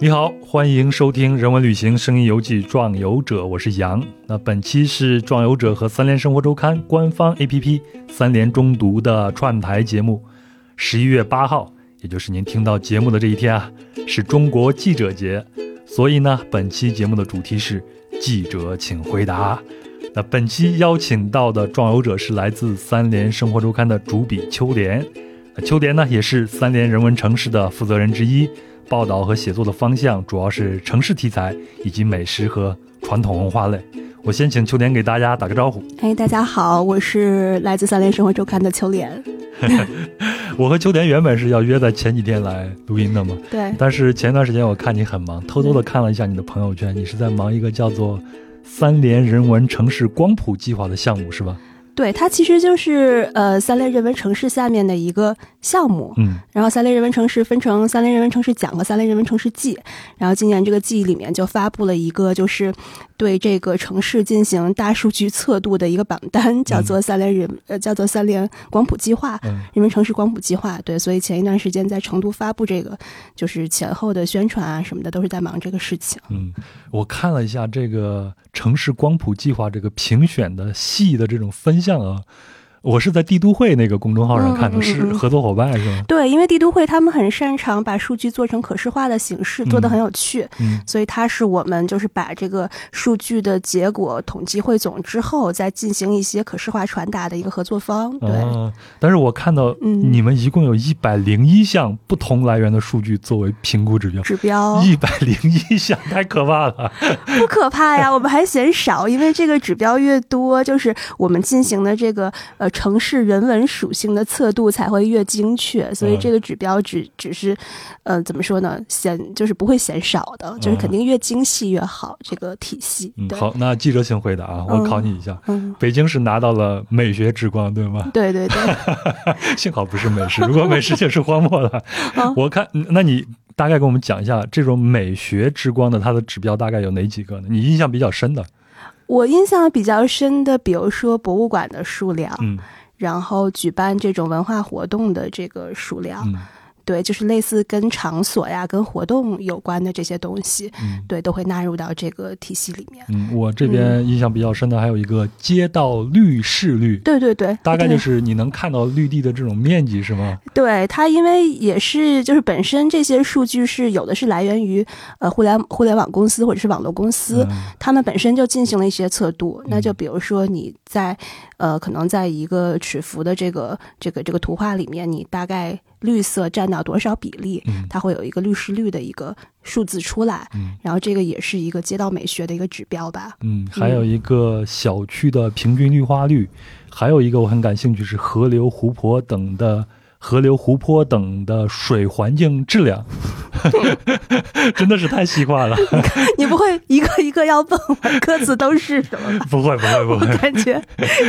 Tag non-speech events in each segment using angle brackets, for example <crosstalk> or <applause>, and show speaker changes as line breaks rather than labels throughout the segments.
你好，欢迎收听《人文旅行声音游记·壮游者》，我是杨。那本期是《壮游者》和三联生活周刊官方 APP 三联中读的串台节目。十一月八号，也就是您听到节目的这一天啊，是中国记者节，所以呢，本期节目的主题是“记者请回答”。那本期邀请到的壮游者是来自三联生活周刊的主笔秋莲。秋莲呢，也是三联人文城市的负责人之一。报道和写作的方向主要是城市题材以及美食和传统文化类。我先请秋莲给大家打个招呼。
哎，大家好，我是来自三联生活周刊的秋莲。<laughs>
我和秋莲原本是要约在前几天来录音的嘛？
对。
但是前段时间我看你很忙，偷偷的看了一下你的朋友圈，你是在忙一个叫做“三联人文城市光谱计划”的项目，是吧？
对，它其实就是呃三类人文城市下面的一个项目，
嗯，
然后三类人文城市分成三类人文城市奖和三类人文城市季，然后今年这个季里面就发布了一个就是对这个城市进行大数据测度的一个榜单，叫做三联人呃叫做三联光谱计划，嗯人文城市光谱计划，对，所以前一段时间在成都发布这个，就是前后的宣传啊什么的都是在忙这个事情。
嗯，我看了一下这个城市光谱计划这个评选的细的这种分。像啊。我是在帝都会那个公众号上看的，是合作伙伴是吗？
对，因为帝都会他们很擅长把数据做成可视化的形式，做的很有趣，
嗯，
所以它是我们就是把这个数据的结果统计汇总之后，再进行一些可视化传达的一个合作方。对，
但是我看到你们一共有一百零一项不同来源的数据作为评估指标，
指标
一百零一项，太可怕了。
不可怕呀，我们还嫌少，因为这个指标越多，就是我们进行的这个呃。城市人文属性的测度才会越精确，所以这个指标只只是，呃，怎么说呢？显就是不会显少的，就是肯定越精细越好。这个体系。
好，那记者请回答啊，我考你一下。北京是拿到了美学之光，对吗？
对对对。<laughs>
幸好不是美食，如果美食就是荒漠了。<laughs> 我看，那你大概给我们讲一下这种美学之光的它的指标大概有哪几个呢？你印象比较深的。
我印象比较深的，比如说博物馆的数量，
嗯，
然后举办这种文化活动的这个数量。对，就是类似跟场所呀、跟活动有关的这些东西，对，都会纳入到这个体系里面。
嗯，我这边印象比较深的还有一个街道绿视率，
对对对，
大概就是你能看到绿地的这种面积是吗？
对，它因为也是就是本身这些数据是有的是来源于呃互联互联网公司或者是网络公司，他们本身就进行了一些测度。那就比如说你在呃可能在一个尺幅的这个这个这个图画里面，你大概。绿色占到多少比例，它会有一个律师率的一个数字出来，然后这个也是一个街道美学的一个指标吧。
嗯，还有一个小区的平均绿化率，还有一个我很感兴趣是河流、湖泊等的。河流、湖泊等的水环境质量，<laughs> 真的是太细化了。<laughs>
你不会一个一个要问完歌词都是什么？
不会，不会，不会。
感觉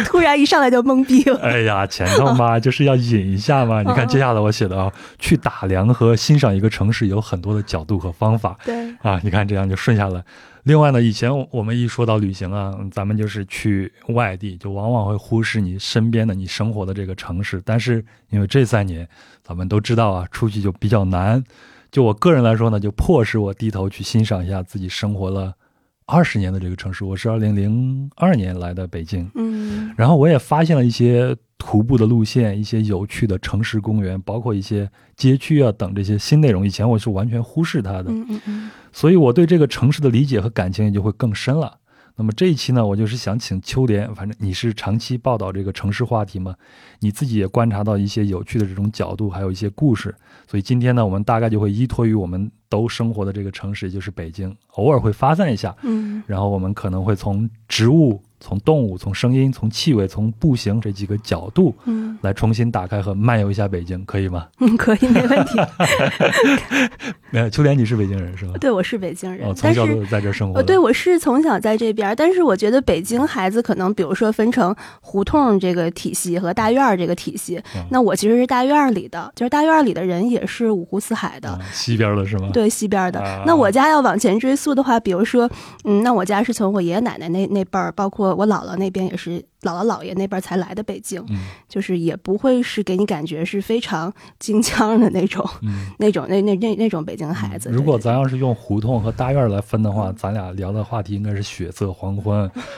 突然一上来就懵逼了。
哎呀，前头嘛就是要引一下嘛。你看接下来我写的啊，去打量和欣赏一个城市有很多的角度和方法。
对
啊，你看这样就顺下来。另外呢，以前我们一说到旅行啊，咱们就是去外地，就往往会忽视你身边的、你生活的这个城市。但是因为这三年，咱们都知道啊，出去就比较难。就我个人来说呢，就迫使我低头去欣赏一下自己生活了二十年的这个城市。我是二零零二年来的北京，
嗯，
然后我也发现了一些。徒步的路线，一些有趣的城市公园，包括一些街区啊等这些新内容，以前我是完全忽视它的，
嗯嗯嗯，
所以我对这个城市的理解和感情也就会更深了。那么这一期呢，我就是想请秋莲，反正你是长期报道这个城市话题嘛，你自己也观察到一些有趣的这种角度，还有一些故事，所以今天呢，我们大概就会依托于我们都生活的这个城市，也就是北京，偶尔会发散一下，
嗯，
然后我们可能会从植物。从动物、从声音、从气味、从步行这几个角度，
嗯，
来重新打开和漫游一下北京，可以吗？<laughs>
嗯，可以，没问题。
没 <laughs> 有，秋莲，你是北京人是吗？
对，我是北京人，
从小都在这生活。
对，我是从小在这边，但是我觉得北京孩子可能，比如说分成胡同这个体系和大院这个体系。那我其实是大院里的，就是大院里的人也是五湖四海的，
西边的是吗？
对，西边的。那我家要往前追溯的话，比如说，嗯，那我家是从我爷爷奶奶那那辈儿，包括。我姥姥那边也是姥姥姥爷那边才来的北京，
嗯
就是也不会是给你感觉是非常京腔的那种、
嗯。<laughs>
那种那那那那种北京孩子。
如果咱要是用胡同和大院来分的话，咱俩聊的话题应该是血色黄昏，<laughs>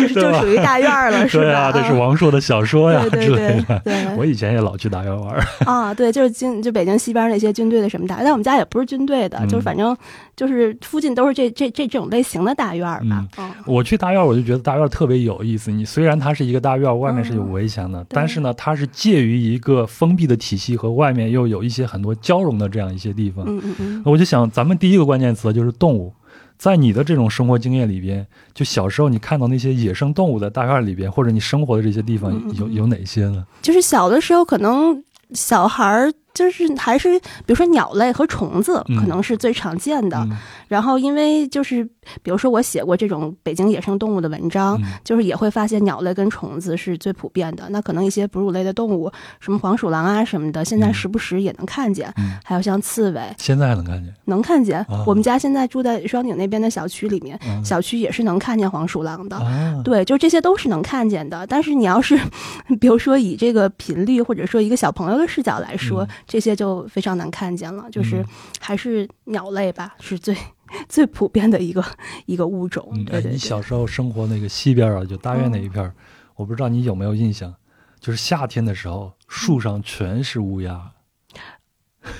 就是就属于大院了，是吧？
对啊，这是王朔的小说呀
对
之
对对
类的。
对 <laughs>
我以前也老去大院玩，
啊，对，就是京就北京西边那些军队的什么大，但我们家也不是军队的，就是
嗯
反正就是附近都是这这这这种类型的大院儿吧。嗯
我去大院，我就觉得大院特别有意思。你虽然它是一个大院，外面是有围墙的，但是呢，它是介于一个封闭的体系和外面又有一些很多交融的这样一些地方。
嗯嗯嗯，
我就想，咱们第一个关键词就是动物。在你的这种生活经验里边，就小时候你看到那些野生动物在大院里边，或者你生活的这些地方有有哪些呢？
就是小的时候可能小孩儿。就是还是比如说鸟类和虫子
嗯
可能是最常见的，
嗯
然后因为就是比如说我写过这种北京野生动物的文章，
嗯
就是也会发现鸟类跟虫子是最普遍的。那可能一些哺乳类的动物，什么黄鼠狼啊什么的，现在
嗯
时不时也能看见。
嗯，
还有像刺猬，
现在还能看见。
能看见。
啊
我们家现在住在双井那边的小区里面，
嗯
小区也是能看见黄鼠狼的。
啊，
对，就这些都是能看见的。但是你要是，<laughs> 比如说以这个频率或者说一个小朋友的视角来说，
嗯
这些就非常难看见了。就是
嗯
还是鸟类吧，是最最普遍的一个一个物种。对。
你小时候生活那个西边啊，就大院那一片儿，我不知道你有没有印象，就是夏天的时候，树上全是乌鸦，
不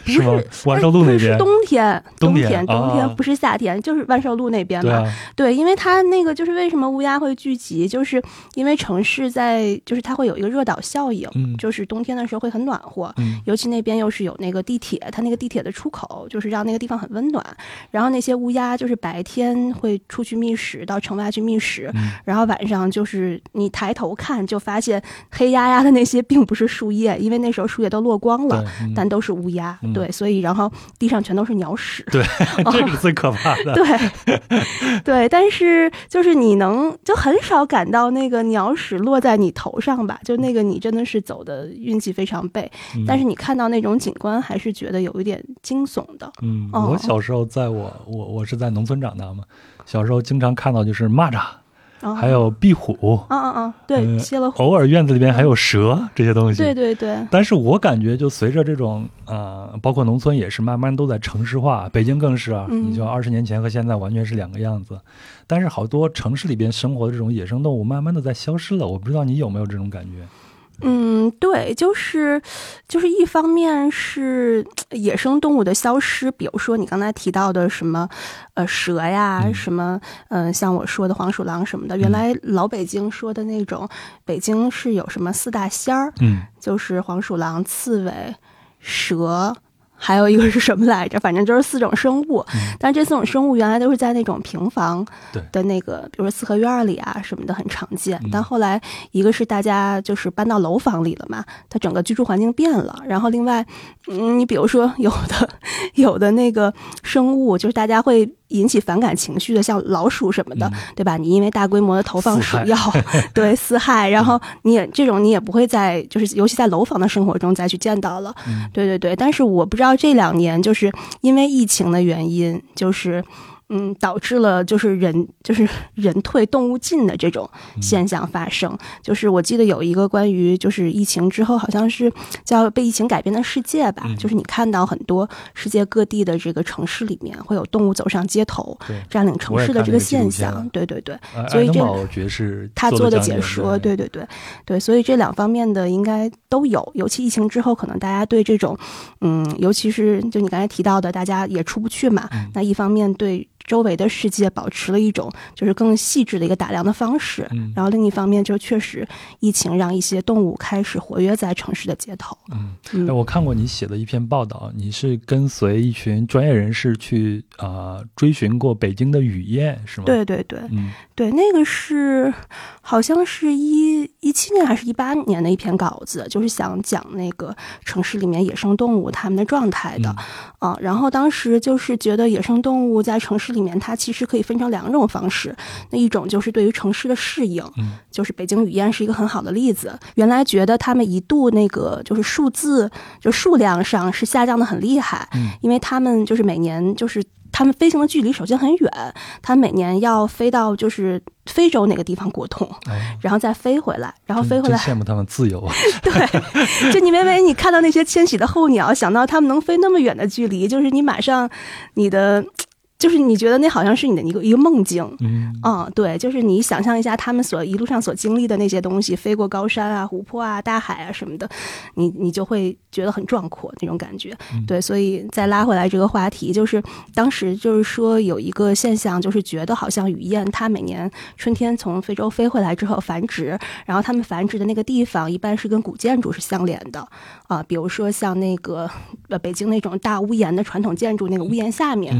是吗？万寿路那边，
是冬天，
冬
天，
天啊
冬天不是夏天，就是万寿路那边嘛。
对啊，
对，因为它那个就是为什么乌鸦会聚集，就是因为城市在，就是它会有一个热岛效应，
嗯
就是冬天的时候会很暖和，
嗯
尤其那边又是有那个地铁，它那个地铁的出口就是让那个地方很温暖。然后那些乌鸦就是白天会出去觅食，到城外去觅食，
嗯
然后晚上就是你抬头看就发现黑压压的那些并不是树叶，因为那时候树叶都落光了。但都是乌鸦，
嗯
对，所以然后地上全都是鸟屎，
对，<laughs> 这是最可怕的。
对，对，但是就是你能就很少感到那个鸟屎落在你头上吧，就那个你真的是走的运气非常背。
嗯
但是你看到那种景观，还是觉得有一点惊悚的。
嗯，
哦
我小时候在我我我是在农村长大嘛，小时候经常看到就是蚂蚱，
啊
还有壁虎，
嗯
嗯
嗯，对。
偶尔院子里边还有蛇这些东西。
对对对，
但是我感觉，就随着这种呃，包括农村也是慢慢都在城市化，北京更是啊。
嗯
你就二十年前和现在完全是两个样子。但是好多城市里边生活的这种野生动物，慢慢的在消失了。我不知道你有没有这种感觉？
嗯，对，就是就是一方面是呃野生动物的消失，比如说你刚才提到的什么，呃，蛇呀，
嗯。
什么，嗯、像我说的黄鼠狼什么的，原来老北京说的那种，北京是有什么四大仙儿，
嗯。
就是黄鼠狼、刺猬、蛇。还有一个是什么来着？<laughs> 反正就是四种生物，
嗯
但这四种生物原来都是在那种平房的那个，比如说四合院里啊什么的很常见。
嗯
但后来一个是大家就是搬到楼房里了嘛，它整个居住环境变了。然后另外，嗯，你比如说有的有的那个生物，就是大家会引起反感情绪的，像老鼠什么的，
嗯
对吧？你因为大规模的投放鼠药，<laughs> 对四害，然后你也这种你也不会在就是尤其在楼房的生活中再去见到了。
嗯
对对对，但是我不知道这两年就是因为疫情的原因，就是。嗯，导致了就是人就是 <laughs> 人退动物进的这种现象发生。就是我记得有一个关于就是疫情之后，好像是叫被疫情改变的世界吧，
嗯
就是你看到很多世界各地的这个城市里面会有动物走上街头，占领城市的这个现象。对对对，
呃
所以这
爱德堡爵士
他做的
解
解说，对对对对，所以这两方面的应该都有。尤其疫情之后，可能大家对这种，嗯，尤其是就你刚才提到的，大家也出不去嘛，
嗯
那一方面对周围的世界保持了一种就是更细致的一个打量的方式，
嗯
然后另一方面就确实疫情让一些动物开始活跃在城市的街头。
嗯，
嗯
哎，我看过你写的一篇报道，你是跟随一群专业人士去啊、呃追寻过北京的雨燕，是吗？，
对对对
嗯
对，那个是好像是一一七年还是一八年的一篇稿子，就是想讲那个城市里面野生动物它们的状态的。
嗯
啊，然后当时就是觉得野生动物在城市里面，它其实可以分成两种方式。那一种就是对于城市的适应，
嗯
就是北京雨燕是一个很好的例子。原来觉得它们一度那个就是数字就数量上是下降的很厉害，
嗯
因为它们就是每年就是。它们飞行的距离首先很远，他每年要飞到就是非洲哪个地方过冬，然后再飞回来，然后飞回来。
羡慕他们自由啊！<laughs>
对，就你每每你看到那些迁徙的候鸟，想到他们能飞那么远的距离，就是你马上你的。就是你觉得那好像是你的一个一个梦境，
嗯，
啊，对，就是你想象一下他们所一路上所经历的那些东西，飞过高山啊、湖泊啊、大海啊什么的，你你就会觉得很壮阔那种感觉，对，所以再拉回来这个话题，就是当时就是说有一个现象，就是觉得好像雨燕它每年春天从非洲飞回来之后繁殖，然后它们繁殖的那个地方一般是跟古建筑是相连的，啊，比如说像那个呃北京那种大屋檐的传统建筑，那个屋檐下面，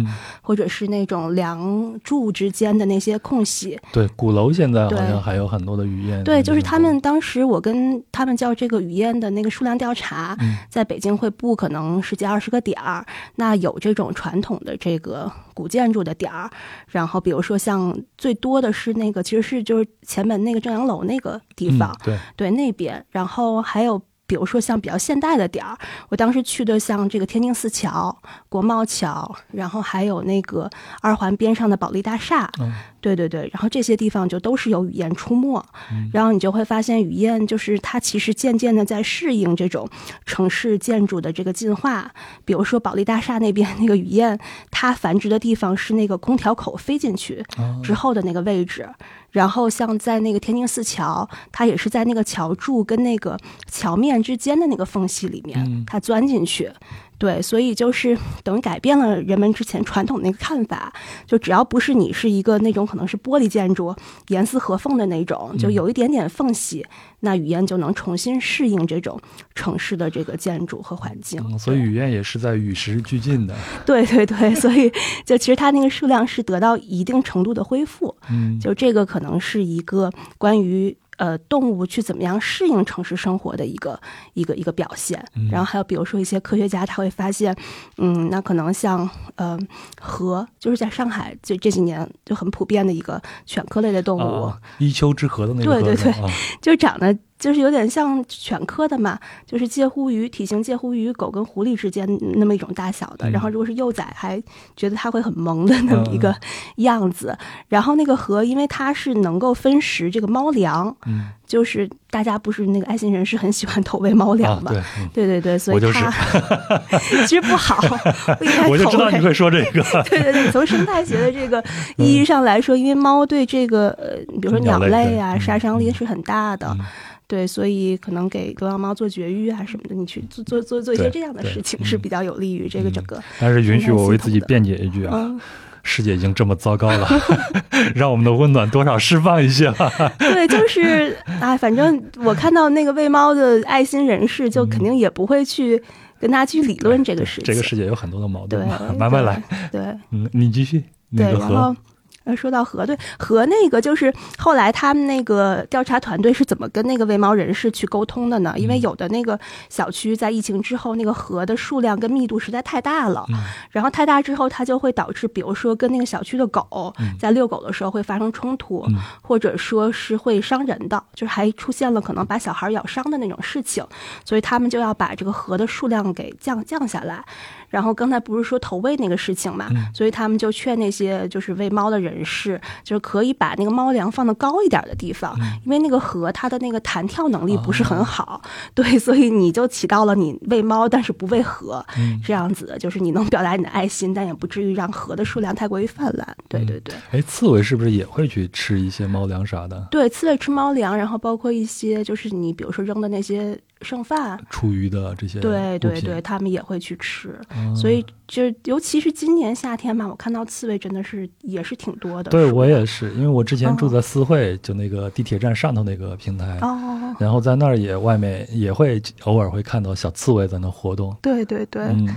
或者是那种梁柱之间的那些空隙，
对，鼓楼现在好像还有很多的雨燕。
对，就是他们当时我跟他们叫这个雨燕的那个数量调查，在北京会布可能十几二十个点儿，那有这种传统的这个古建筑的点儿，然后比如说像最多的是那个其实是就是前门那个正阳楼那个地方，
对
对那边，然后还有。比如说像比较现代的点儿，我当时去的像这个天津四桥、国贸桥，然后还有那个二环边上的保利大厦，对对对，然后这些地方就都是有雨燕出没，然后你就会发现雨燕就是它其实渐渐的在适应这种城市建筑的这个进化。比如说保利大厦那边 <laughs> 那个雨燕，它繁殖的地方是那个空调口飞进去之后的那个位置。然后像在那个天津四桥，它也是在那个桥柱跟那个桥面之间的那个缝隙里面，它钻进去。对，所以就是 <laughs> 等于改变了人们之前传统那个看法，就只要不是你是一个那种可能是玻璃建筑，严丝合缝的那种，就有一点点缝隙，那雨燕就能重新适应这种城市的这个建筑和环境。
所以雨燕也是在与时俱进的。
对对对，所以就其实它那个数量是得到一定程度的恢复。
嗯，
就这个可能是一个关于。呃，动物去怎么样适应城市生活的一个一个一个表现，然后还有比如说一些科学家他会发现，嗯，那可能像呃河，就是在上海这这几年就很普遍的一个犬科类的动物，
一丘之貉的那个，
对对对，就长得。就是有点像犬科的嘛，就是介乎于体型介乎于狗跟狐狸之间那么一种大小的。然后如果是幼崽，还觉得它会很萌的那么一个样子。然后那个河，因为它是能够分食这个猫粮，就是大家不是那个爱心人士很喜欢投喂猫粮嘛？对对对，所以它 <laughs> 其实不好。
我就知道你会说这个。
对对对，从生态学的这个意义上来说，因为猫对这个呃，比如说鸟类啊，杀伤力是很大的。对，所以可能给流浪猫做绝育啊什么的，你去做做做做一些这样的事情是比较有利于这个整个。
但是允许我为自己辩解一句啊，世界已经这么糟糕了，<laughs> 让我们的温暖多少释放一些吧。<laughs>
对，就是啊，反正我看到那个喂猫的爱心人士，就肯定也不会去跟他去理论这个事情。
这个世界有很多的矛盾，<laughs> 慢慢来。
对，
嗯，你继续。
对，然后。呃，说到核对核那个，就是后来他们那个调查团队是怎么跟那个喂猫人士去沟通的呢？因为有的那个小区在疫情之后，那个核的数量跟密度实在太大了，然后太大之后，它就会导致，比如说跟那个小区的狗在遛狗的时候会发生冲突，或者说是会伤人的，就是还出现了可能把小孩咬伤的那种事情，所以他们就要把这个核的数量给降降下来。然后刚才不是说投喂那个事情嘛，所以他们就劝那些就是喂猫的人士，就是可以把那个猫粮放的高一点的地方，因为那个河它的那个弹跳能力不是很好，<laughs> 对，所以你就起到了你喂猫但是不喂河这样子，就是你能表达你的爱心，但也不至于让河的数量太过于泛滥。对对对。
哎，刺猬是不是也会去吃一些猫粮啥的？
对，刺猬吃猫粮，然后包括一些就是你比如说扔的那些。剩饭、
厨余的这些，
对对对，他们也会去吃，所以就尤其是今年夏天嘛，我看到刺猬真的是也是挺多的。
对我也是，因为我之前住在四惠，就那个地铁站上头那个平台，
哦，
然后在那儿也外面也会偶尔会看到小刺猬在那活动。
对对对，
嗯，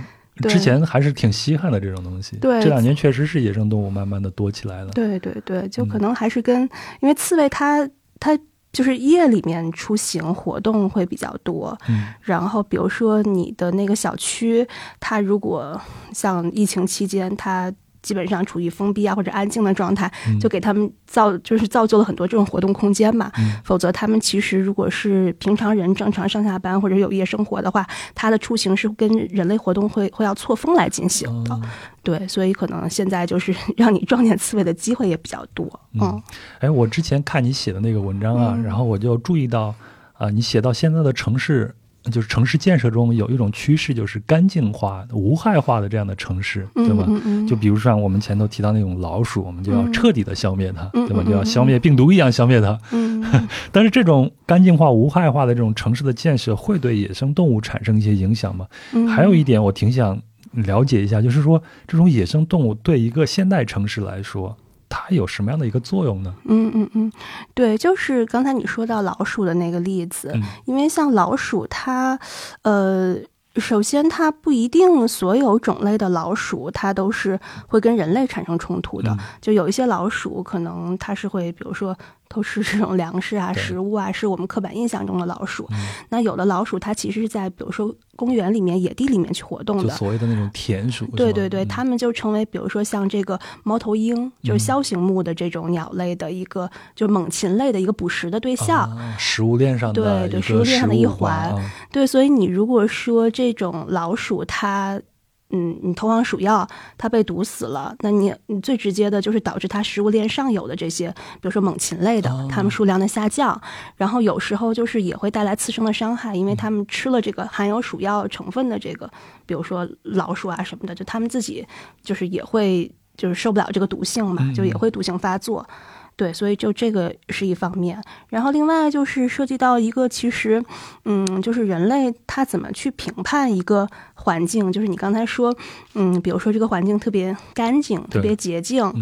之前还是挺稀罕的这种东西，
对，
这两年确实是野生动物慢慢的多起来了。
对对对，就可能还是跟因为刺猬它它。就是夜里面出行活动会比较多，
嗯，
然后比如说你的那个小区，它如果像疫情期间，它基本上处于封闭啊或者安静的状态，就给他们造就是造就了很多这种活动空间嘛。否则他们其实如果是平常人正常上下班或者有夜生活的话，他的出行是跟人类活动会会要错峰来进行的。对，所以可能现在就是让你撞见刺猬的机会也比较多。嗯，
哎，我之前看你写的那个文章啊，然后我就注意到啊，你写到现在的城市。就是城市建设中有一种趋势，就是干净化、无害化的这样的城市，对吧？就比如像我们前头提到那种老鼠，我们就要彻底的消灭它，对吧？就要消灭病毒一样消灭它。<laughs> 但是这种干净化、无害化的这种城市的建设，会对野生动物产生一些影响吗？还有一点，我挺想了解一下，就是说这种野生动物对一个现代城市来说。它有什么样的一个作用呢？
嗯嗯嗯，对，就是刚才你说到老鼠的那个例子，因为像老鼠，它，呃，首先它不一定所有种类的老鼠它都是会跟人类产生冲突的，就有一些老鼠可能它是会，比如说。偷吃这种粮食啊、食物啊，是我们刻板印象中的老鼠。那有的老鼠，它其实是在比如说公园里面、野地里面去活动的，
所谓的那种田鼠。
对对对，它们就成为比如说像这个猫头鹰，就是枭形目的这种鸟类的一个，就是猛禽类的一个捕食的对象，
食物链上的
对对食物链上的一环。对，所以你如果说这种老鼠它。嗯，你投放鼠药，它被毒死了，那你你最直接的就是导致它食物链上游的这些，比如说猛禽类的，它们数量的下降，然后有时候就是也会带来次生的伤害，因为它们吃了这个含有鼠药成分的这个，比如说老鼠啊什么的，就它们自己就是也会就是受不了这个毒性嘛，就也会毒性发作。对，所以就这个是一方面，然后另外就是涉及到一个，其实，嗯，就是人类他怎么去评判一个环境，就是你刚才说，嗯，比如说这个环境特别干净、特别洁净，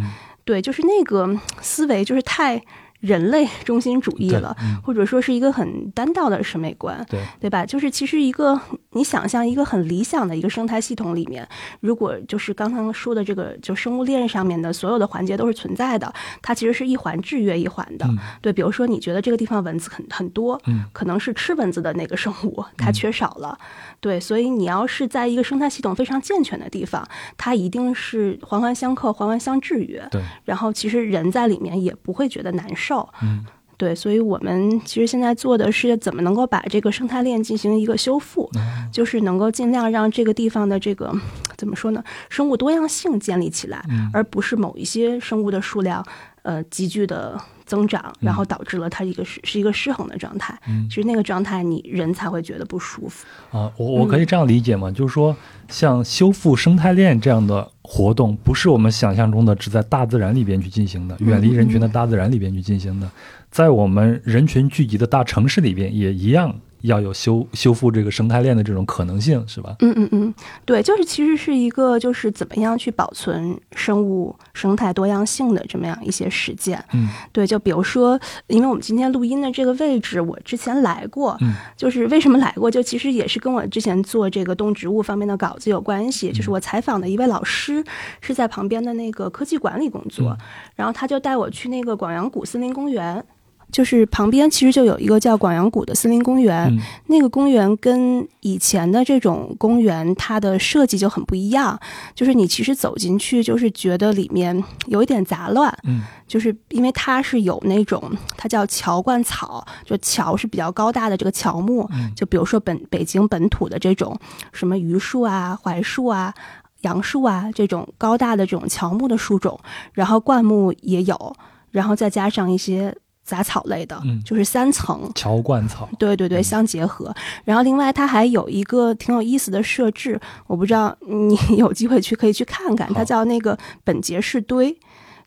对，就是那个思维就是太。人类中心主义了，或者说是一个很单调的审美观，
对
对吧？就是其实一个你想象一个很理想的一个生态系统里面，如果就是刚刚说的这个就生物链上面的所有的环节都是存在的，它其实是一环制约一环的。对，比如说你觉得这个地方蚊子很很多，可能是吃蚊子的那个生物它缺少了。对，所以你要是在一个生态系统非常健全的地方，它一定是环环相扣、环环相制约。
对，
然后其实人在里面也不会觉得难受。嗯，对，所以我们其实现在做的是怎么能够把这个生态链进行一个修复，就是能够尽量让这个地方的这个怎么说呢，生物多样性建立起来，而不是某一些生物的数量呃急剧的。增长，然后导致了它一个是是一个失衡的状态。其实那个状态，你人才会觉得不舒服
啊。我我可以这样理解吗？就是说，像修复生态链这样的活动，不是我们想象中的只在大自然里边去进行的，远离人群的大自然里边去进行的，在我们人群聚集的大城市里边也一样。要有修修复这个生态链的这种可能性，是吧？
嗯嗯嗯，对，就是其实是一个就是怎么样去保存生物生态多样性的这么样一些实践。
嗯，
对，就比如说，因为我们今天录音的这个位置，我之前来过，嗯，就是为什么来过，就其实也是跟我之前做这个动植物方面的稿子有关系。就是我采访的一位老师是在旁边的那个科技馆里工作，然后他就带我去那个广阳谷森林公园。就是旁边其实就有一个叫广阳谷的森林公园，那个公园跟以前的这种公园，它的设计就很不一样。就是你其实走进去，就是觉得里面有一点杂乱，
嗯，
就是因为它是有那种它叫乔灌草，就乔是比较高大的这个乔木，嗯就比如说本北京本土的这种什么榆树啊、槐树啊、杨树啊这种高大的这种乔木的树种，然后灌木也有，然后再加上一些。杂草类的，就是三层
乔灌草，
对对对，相结合。然后另外它还有一个挺有意思的设置，我不知道你 <laughs> 有机会去可以去看看，它叫那个本节式堆，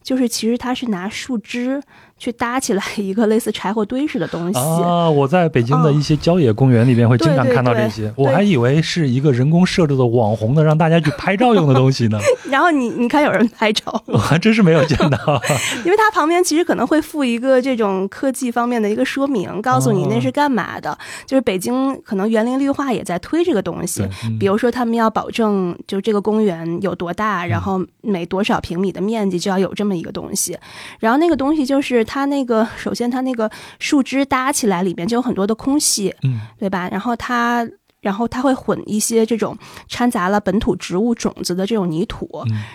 就是其实它是拿树枝。去搭起来一个类似柴火堆似的东西
啊！我在北京的一些郊野公园里边会经常看到这些，我还以为是一个人工设置的网红的，让大家去拍照用的东西呢。<laughs>
然后你你看有人拍照，
我 <laughs> 还真是没有见到。<laughs>
因为它旁边其实可能会附一个这种科技方面的一个说明，告诉你那是干嘛的。就是北京可能园林绿化也在推这个东西，比如说他们要保证就这个公园有多大，然后每多少平米的面积就要有这么一个东西，然后那个东西就是。它那个首先，它那个树枝搭起来里面就有很多的空隙，
嗯，
对吧？然后它然后它会混一些这种掺杂了本土植物种子的这种泥土，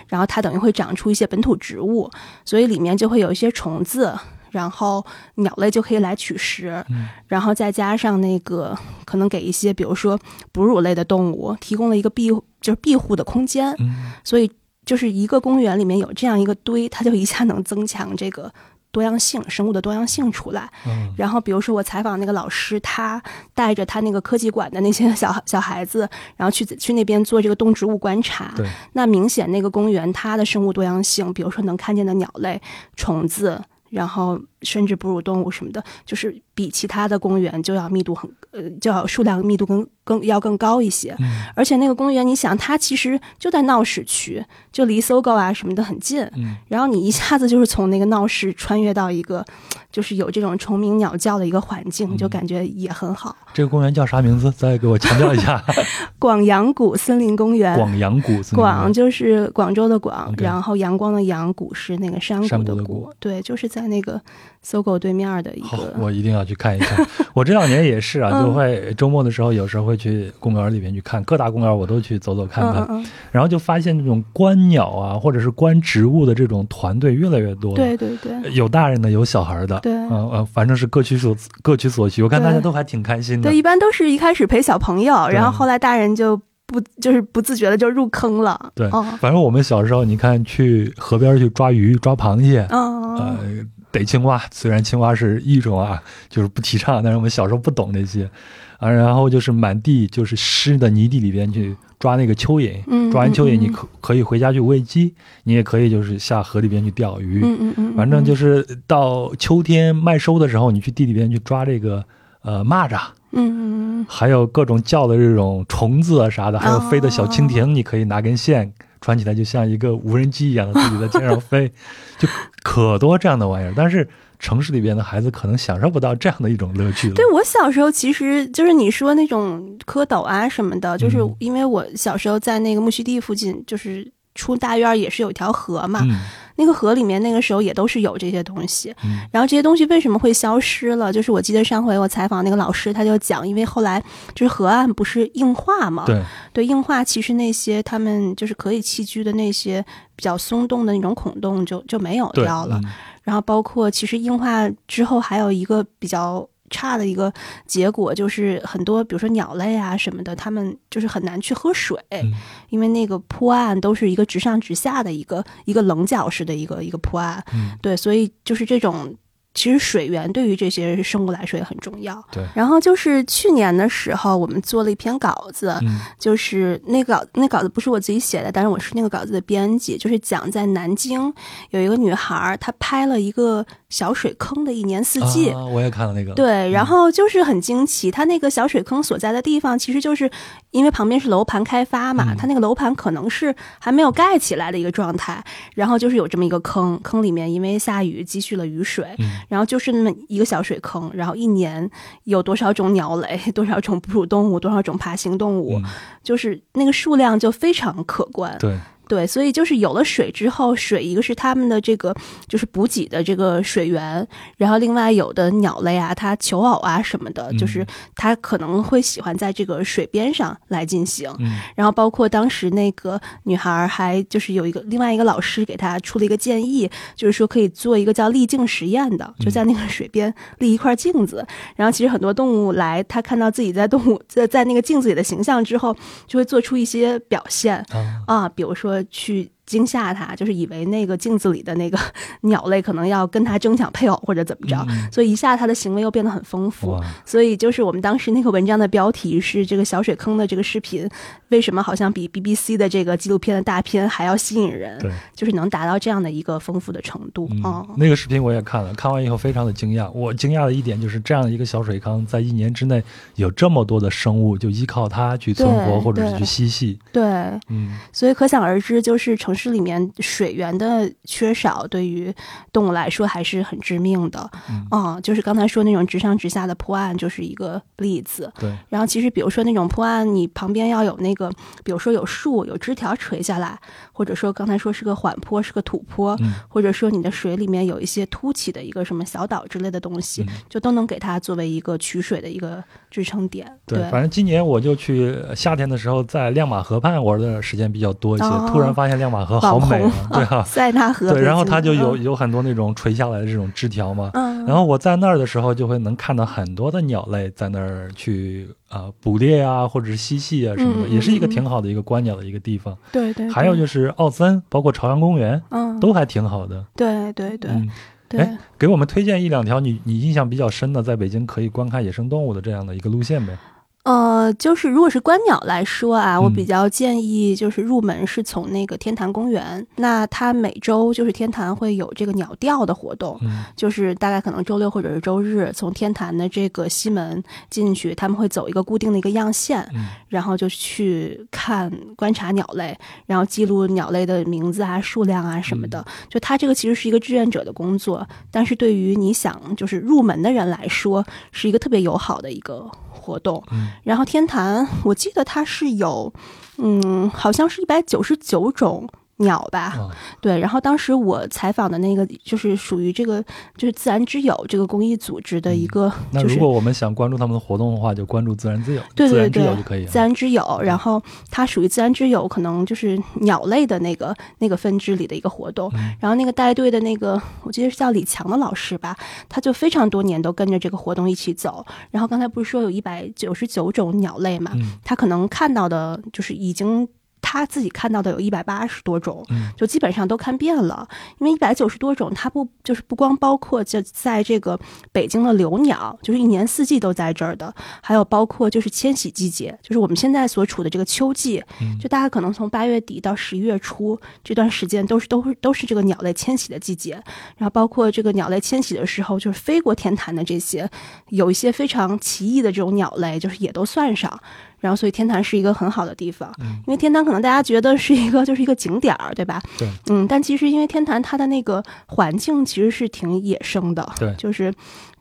然后它等于会长出一些本土植物，所以里面就会有一些虫子，然后鸟类就可以来取食，然后再加上那个可能给一些比如说哺乳类的动物提供了一个庇就是庇护的空间，所以就是一个公园里面有这样一个堆，它就一下能增强这个。多样性，生物的多样性出来。嗯，然后比如说我采访那个老师，他带着他那个科技馆的那些小小孩子，然后去去那边做这个动植物观察。
对，
那明显那个公园它的生物多样性，比如说能看见的鸟类、虫子，然后甚至哺乳动物什么的，就是比其他的公园就要密度很呃，就要数量密度更更要更高一些。嗯，而且那个公园，你想它其实就在闹市区。就离搜狗啊什么的很近，嗯，然后你一下子就是从那个闹市穿越到一个，就是有这种虫鸣鸟叫的一个环境，就感觉也很好。
这个公园叫啥名字？再给我强调一下。<laughs>
广阳谷森林公园。
广阳谷森。
广就是广州的广，然后阳光的阳，谷是那个
山
谷的谷。对，就是在那个搜狗对面的一个。
我一定要去看一看。<laughs> 我这两年也是啊，就会周末的时候，有时候会去公园里面去看，各大公园我都去走走看看，然后就发现这种观。鸟啊，或者是观植物的这种团队越来越多。
对对对，
有大人的，有小孩的。
对，
嗯嗯，反正是各取所各取所需。我看大家都还挺开心
的。对，一般都是一开始陪小朋友，然后后来大人就不就是不自觉的就入坑了。
对，反正我们小时候，你看去河边去抓鱼、抓螃蟹，呃，逮青蛙。虽然青蛙是一种啊，就是不提倡，但是我们小时候不懂那些啊。然后就是满地就是湿的泥地里边去。抓那个蚯蚓，抓完蚯蚓，你可可以回家去喂鸡，你也可以就是下河里边去钓鱼，反正就是到秋天麦收的时候，你去地里边去抓这个呃蚂蚱，嗯，还有各种叫的这种虫子啊啥的，还有飞的小蜻蜓，你可以拿根线穿起来，就像一个无人机一样的自己在天上飞，<laughs> 就可多这样的玩意儿，但是。城市里边的孩子可能享受不到这样的一种乐趣了。
对我小时候，其实就是你说那种蝌蚪啊什么的，就是因为我小时候在那个木须地附近，就是出大院也是有一条河嘛，那个河里面那个时候也都是有这些东西。然后这些东西为什么会消失了？就是我记得上回我采访那个老师，他就讲，因为后来就是河岸不是硬化嘛，
对
对，硬化其实那些他们就是可以栖居的那些比较松动的那种孔洞就就没有掉了。然后包括其实硬化之后还有一个比较差的一个结果，就是很多比如说鸟类啊什么的，它们就是很难去喝水，因为那个坡岸都是一个直上直下的一个一个棱角式的一个一个坡岸，对，所以就是这种。其实水源对于这些生物来说也很重要。
对。
然后就是去年的时候，我们做了一篇稿子，就是那稿那稿子不是我自己写的，但是我是那个稿子的编辑，就是讲在南京有一个女孩，她拍了一个小水坑的一年四季。
啊，我也看了那个。
对，然后就是很惊奇，它那个小水坑所在的地方，其实就是因为旁边是楼盘开发嘛，它那个楼盘可能是还没有盖起来的一个状态，然后就是有这么一个坑，坑里面因为下雨积蓄了雨水。然后就是那么一个小水坑，然后一年有多少种鸟类，<laughs> 多少种哺乳动物，多少种爬行动物，就是那个数量就非常可观。
对。
对，所以就是有了水之后，水一个是他们的这个就是补给的这个水源，然后另外有的鸟类啊，它求偶啊什么的，就是它可能会喜欢在这个水边上来进行。然后包括当时那个女孩还就是有一个另外一个老师给她出了一个建议，就是说可以做一个叫立镜实验的，就在那个水边立一块镜子，然后其实很多动物来，它看到自己在动物在在那个镜子里的形象之后，就会做出一些表现啊，比如说。去。惊吓他，就是以为那个镜子里的那个 <laughs> 鸟类可能要跟他争抢配偶或者怎么着，所以一下他的行为又变得很丰富。所以就是我们当时那个文章的标题是这个小水坑的这个视频，为什么好像比 BBC 的这个纪录片的大片还要吸引人？
对，
就是能达到这样的一个丰富的程度
哦。那个视频我也看了，看完以后非常的惊讶。我惊讶的一点就是这样的一个小水坑，在一年之内有这么多的生物就依靠它去存活或者是去嬉戏。
对，嗯，所以可想而知，就是城。市里面水源的缺少，对于动物来说还是很致命的。嗯，就是刚才说那种直上直下的坡岸，就是一个例子。
对。
然后其实比如说那种坡岸，你旁边要有那个，比如说有树、有枝条垂下来，或者说刚才说是个缓坡、是个土坡，或者说你的水里面有一些凸起的一个什么小岛之类的东西，就都能给它作为一个取水的一个支撑点。对，
反正今年我就去夏天的时候在亮马河畔玩的时间比较多一些，突然发现亮马河好美啊，<laughs> 对啊，<laughs>
塞纳河。
对，然后它就有有很多那种垂下来的这种枝条嘛，
嗯，
然后我在那儿的时候就会能看到很多的鸟类在那儿去啊捕猎啊，或者是嬉戏啊什么的，也是一个挺好的一个观鸟的一个地方。
对对。
还有就是奥森，包括朝阳公园，
嗯，
都还挺好的。
对对对。
哎，给我们推荐一两条你你印象比较深的，在北京可以观看野生动物的这样的一个路线呗。
呃，就是如果是观鸟来说啊，我比较建议就是入门是从那个天坛公园。那它每周就是天坛会有这个鸟调的活动，就是大概可能周六或者是周日，从天坛的这个西门进去，他们会走一个固定的一个样线，然后就去看观察鸟类，然后记录鸟类的名字啊、数量啊什么的。就它这个其实是一个志愿者的工作，但是对于你想就是入门的人来说，是一个特别友好的一个。活动，然后天坛，我记得它是有，嗯，好像是一百九十九种。鸟吧，对，然后当时我采访的那个就是属于这个就是自然之友这个公益组织的一个。
那如果我们想关注他们的活动的话，就关注自然之友，
对对
对，就可以。
自然之友，然后它属于自然之友，可能就是鸟类的那个那个分支里的一个活动。然后那个带队的那个，我记得是叫李强的老师吧，他就非常多年都跟着这个活动一起走。然后刚才不是说有一百九十九种鸟类嘛，他可能看到的就是已经。他自己看到的有一百八十多种，就基本上都看遍了。因为一百九十多种，它不就是不光包括就在这个北京的留鸟，就是一年四季都在这儿的，还有包括就是迁徙季节，就是我们现在所处的这个秋季，就大家可能从八月底到十一月初这段时间都是都是都是这个鸟类迁徙的季节。然后包括这个鸟类迁徙的时候，就是飞过天坛的这些，有一些非常奇异的这种鸟类，就是也都算上。然后，所以天坛是一个很好的地方，因为天坛可能大家觉得是一个就是一个景点儿，对吧？
对。
嗯，但其实因为天坛它的那个环境其实是挺野生的，
对。
就是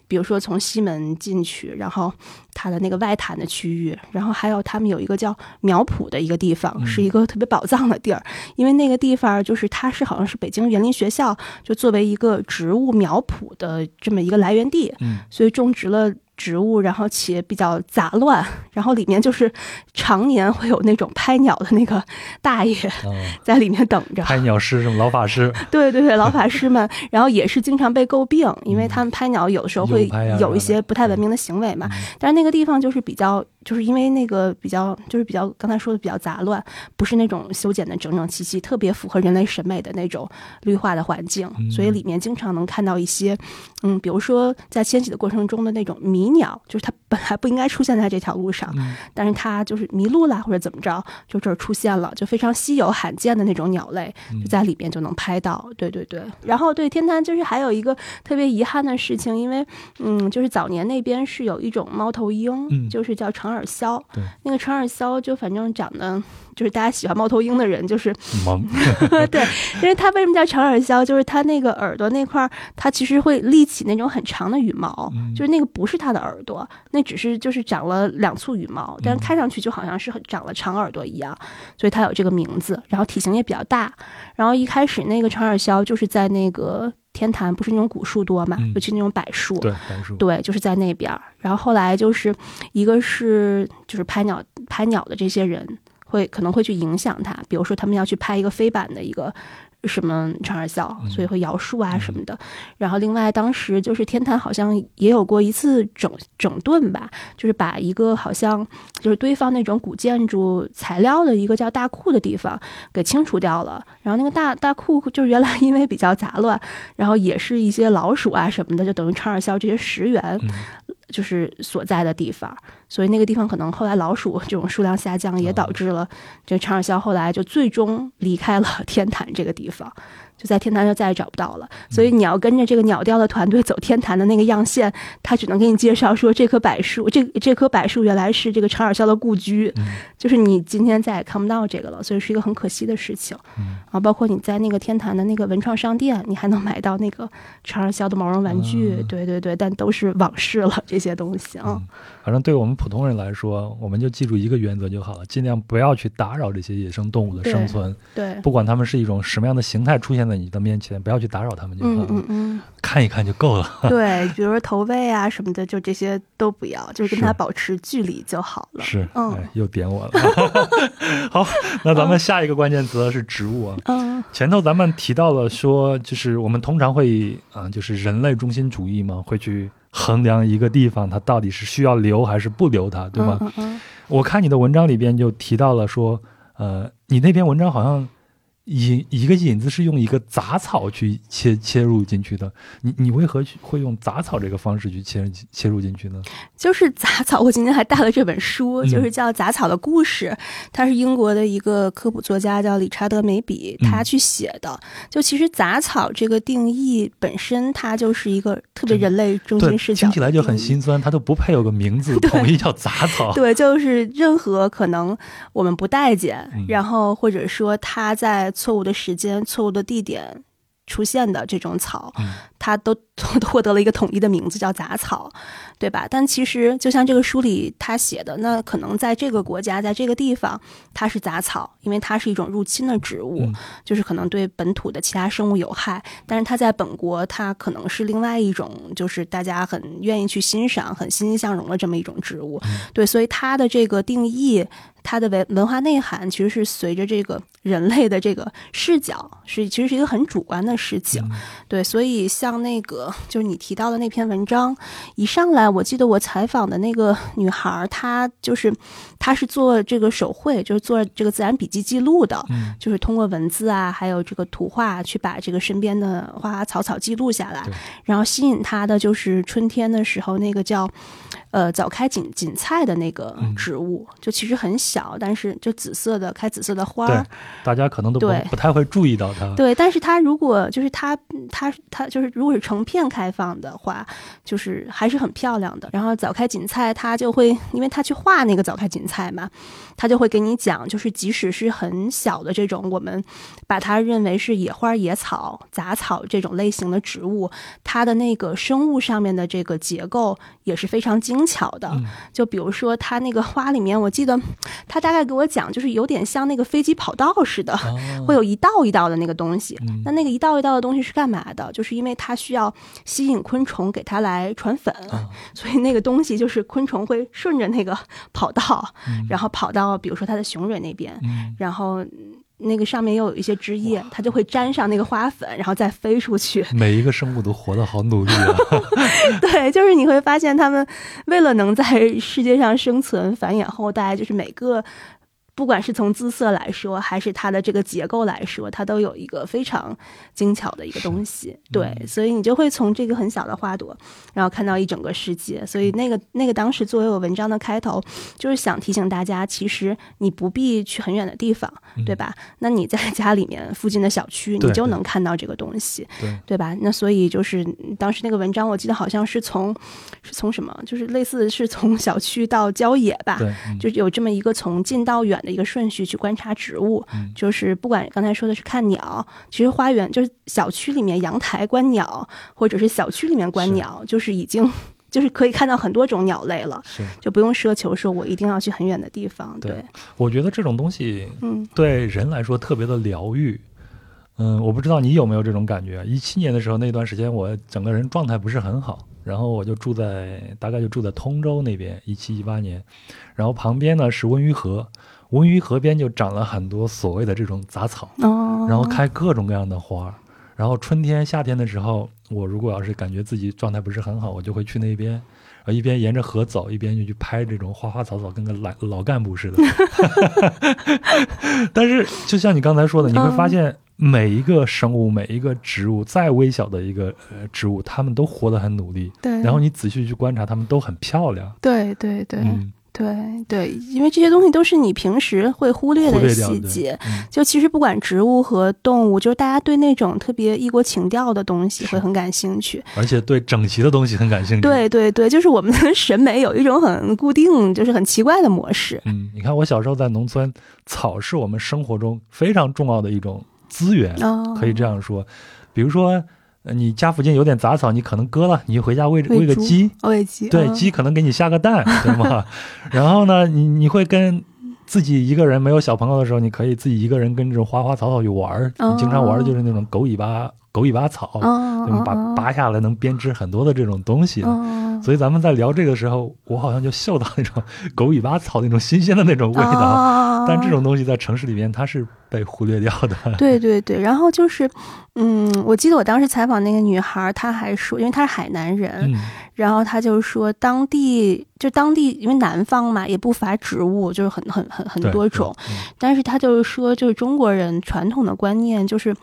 比如说从西门进去，然后它的那个外坛的区域，然后还有他们有一个叫苗圃的一个地方，是一个特别宝藏的地儿，因为那个地方就是它是好像是北京园林学校就作为一个植物苗圃的这么一个来源地，
嗯，
所以种植了。植物，然后且比较杂乱，然后里面就是常年会有那种拍鸟的那个大爷 <laughs> 在里面等着。
拍鸟师什么？老法师。
对对对，老法师们，<laughs> 然后也是经常被诟病，因为他们拍鸟有的时候会有一些不太文明的行为嘛。但是那个地方就是比较。就是因为那个比较，就是比较刚才说的比较杂乱，不是那种修剪的整整齐齐，特别符合人类审美的那种绿化的环境，所以里面经常能看到一些，嗯，比如说在迁徙的过程中的那种迷鸟，就是它本来不应该出现在这条路上，但是它就是迷路了或者怎么着，就这儿出现了，就非常稀有罕见的那种鸟类，就在里面就能拍到。对对对，然后对天坛就是还有一个特别遗憾的事情，因为嗯，就是早年那边是有一种猫头鹰，就是叫长耳。耳鸮，
对，
那个长耳鸮就反正长得就是大家喜欢猫头鹰的人就是
萌，<laughs>
对，因为它为什么叫长耳鸮？就是它那个耳朵那块儿，它其实会立起那种很长的羽毛，就是那个不是它的耳朵，那只是就是长了两簇羽毛，但看上去就好像是长了长耳朵一样，所以它有这个名字。然后体型也比较大，然后一开始那个长耳鸮就是在那个。天坛不是那种古树多嘛，尤其那种柏树，
对柏树，
对，就是在那边。然后后来就是一个是就是拍鸟拍鸟的这些人会可能会去影响它，比如说他们要去拍一个飞版的一个。什么长耳鸮，所以会摇树啊什么的。然后另外当时就是天坛好像也有过一次整整顿吧，就是把一个好像就是堆放那种古建筑材料的一个叫大库的地方给清除掉了。然后那个大大库就是原来 <laughs> 因为比较杂乱，然后也是一些老鼠啊什么的，就等于长耳鸮这些食源。就是所在的地方，所以那个地方可能后来老鼠这种数量下降，也导致了这长耳鸮后来就最终离开了 <laughs> 天坛这个地方。就在天坛就再也找不到了。所以你要跟着这个鸟雕的团队走天坛的那个样线，他只能给你介绍说这棵柏树，这这棵柏树原来是这个长耳鸮的故居，就是你今天再也看不到这个了，所以是一个很可惜的事情。啊包括你在那个天坛的那个文创商店，你还能买到那个长耳鸮的毛绒玩具，对对对，但都是往事了这些东西啊。
反正对我们普通人来说，我们就记住一个原则就好了，尽量不要去打扰这些野生动物的生存。
对，
不管它们是一种什么样的形态出现在你的面前，不要去打扰他们就好了。
嗯
看一看就够了。<laughs>
对，比如说投喂啊什么的，就这些都不要，<laughs> 就是跟他保持距离就好了。
是，
嗯，
又点我了。<laughs> 好，那咱们下一个关键词是植物啊。
嗯，
前头咱们提到了说，就是我们通常会啊，就是人类中心主义嘛，会去衡量一个地方它到底是需要留还是不留它，对吗？
嗯嗯。
我看你的文章里边就提到了说，呃，你那篇文章好像。引一个引子是用一个杂草去切切入进去的，你你为何会用杂草这个方式去切切入进去呢？
就是杂草，我今天还带了这本书，就是叫《杂草的故事》，它是英国的一个科普作家叫理查德梅比他去写的。就其实杂草这个定义本身，它就是一个特别人类中心视角，
听起来就很心酸，它都不配有个名字，<laughs> 统一叫杂草。
对，就是任何可能我们不待见，然后或者说它在。错误的时间，错误的地点。出现的这种草，它都 <laughs> 获得了一个统一的名字，叫杂草，对吧？但其实就像这个书里他写的，那可能在这个国家，在这个地方，它是杂草，因为它是一种入侵的植物，就是可能对本土的其他生物有害。但是它在本国，它可能是另外一种，就是大家很愿意去欣赏、很欣欣向荣的这么一种植物。对，所以它的这个定义，它的文文化内涵，其实是随着这个人类的这个视角，是其实是一个很主观的。事情，对，所以像那个就是你提到的那篇文章，一上来我记得我采访的那个女孩，她就是她是做这个手绘，就是做这个自然笔记记录的，就是通过文字啊，还有这个图画去把这个身边的花花草草记录下来，然后吸引她的就是春天的时候那个叫。呃，早开锦锦菜的那个植物，就其实很小，但是就紫色的开紫色的花儿，
大家可能都不不太会注意到它。
对，但是它如果就是它它它就是如果是成片开放的话，就是还是很漂亮的。然后早开锦菜，它就会因为它去画那个早开锦菜嘛，它就会给你讲，就是即使是很小的这种，我们把它认为是野花野草杂草这种类型的植物，它的那个生物上面的这个结构也是非常精。巧的，就比如说它那个花里面，我记得他大概给我讲，就是有点像那个飞机跑道似的，<laughs> 会有一道一道的那个东西。那那个一道一道的东西是干嘛的？就是因为它需要吸引昆虫给它来传粉，<laughs> 所以那个东西就是昆虫会顺着那个跑道，然后跑到比如说它的雄蕊那边，然后。那个上面又有一些枝叶，它就会沾上那个花粉，然后再飞出去。<laughs>
每一个生物都活得好努力啊！<laughs>
对，就是你会发现，它们为了能在世界上生存、繁衍后代，就是每个。不管是从姿色来说，还是它的这个结构来说，它都有一个非常精巧的一个东西。对，所以你就会从这个很小的花朵，然后看到一整个世界。所以那个那个当时作为我文章的开头，就是想提醒大家，其实你不必去很远的地方，对吧？那你在家里面附近的小区，你就能看到这个东西，
对
对吧？那所以就是当时那个文章，我记得好像是从是从什么，就是类似是从小区到郊野吧，就有这么一个从近到远。的一个顺序去观察植物，就是不管刚才说的是看鸟，其实花园就是小区里面阳台观鸟，或者是小区里面观鸟，就是已经就是可以看到很多种鸟类了，就不用奢求说我一定要去很远的地方。对，
我觉得这种东西，嗯，对人来说特别的疗愈。嗯，我不知道你有没有这种感觉。一七年的时候那段时间，我整个人状态不是很好。然后我就住在大概就住在通州那边，一七一八年，然后旁边呢是温榆河，温榆河边就长了很多所谓的这种杂草，然后开各种各样的花。然后春天夏天的时候，我如果要是感觉自己状态不是很好，我就会去那边，一边沿着河走，一边就去拍这种花花草草，跟个老老干部似的。<laughs> <laughs> 但是就像你刚才说的，你会发现。每一个生物，每一个植物，再微小的一个呃植物，它们都活得很努力。
对。
然后你仔细去观察，它们都很漂亮。
对对对对对，因为这些东西都是你平时会忽略的细节。
嗯
就其实不管植物和动物，就是大家对那种特别异国情调的东西会很感兴趣。
而且对整齐的东西很感兴趣。，
对对对，就是我们的审美有一种很固定，就是很奇怪的模式。
嗯，你看我小时候在农村，草是我们生活中非常重要的一种资源，
哦，
可以这样说。比如说，呃你家附近有点杂草，你可能割了，你回家喂
喂
个鸡，
喂鸡，
对，
嗯
鸡可能给你下个蛋，<laughs> 对吗？然后呢，你你会跟自己一个人没有小朋友的时候，你可以自己一个人跟这种花花草草去玩儿。
哦
你经常玩的就是那种狗尾巴狗尾巴草？把
哦
拔下来能编织很多的这种东西。
哦
所以咱们在聊这个时候，我好像就嗅到那种狗尾巴草那种新鲜的那种味道。
哦。
但这种东西在城市里面它是被忽略掉的。
对对对，<laughs> 然后就是，嗯，我记得我当时采访那个女孩儿，她还说，因为她是海南人，
嗯。
然后她就说当地就当地因为南方嘛，也不乏植物，就是很很很很多种，
嗯。
但是她就是说，就是中国人传统的观念就是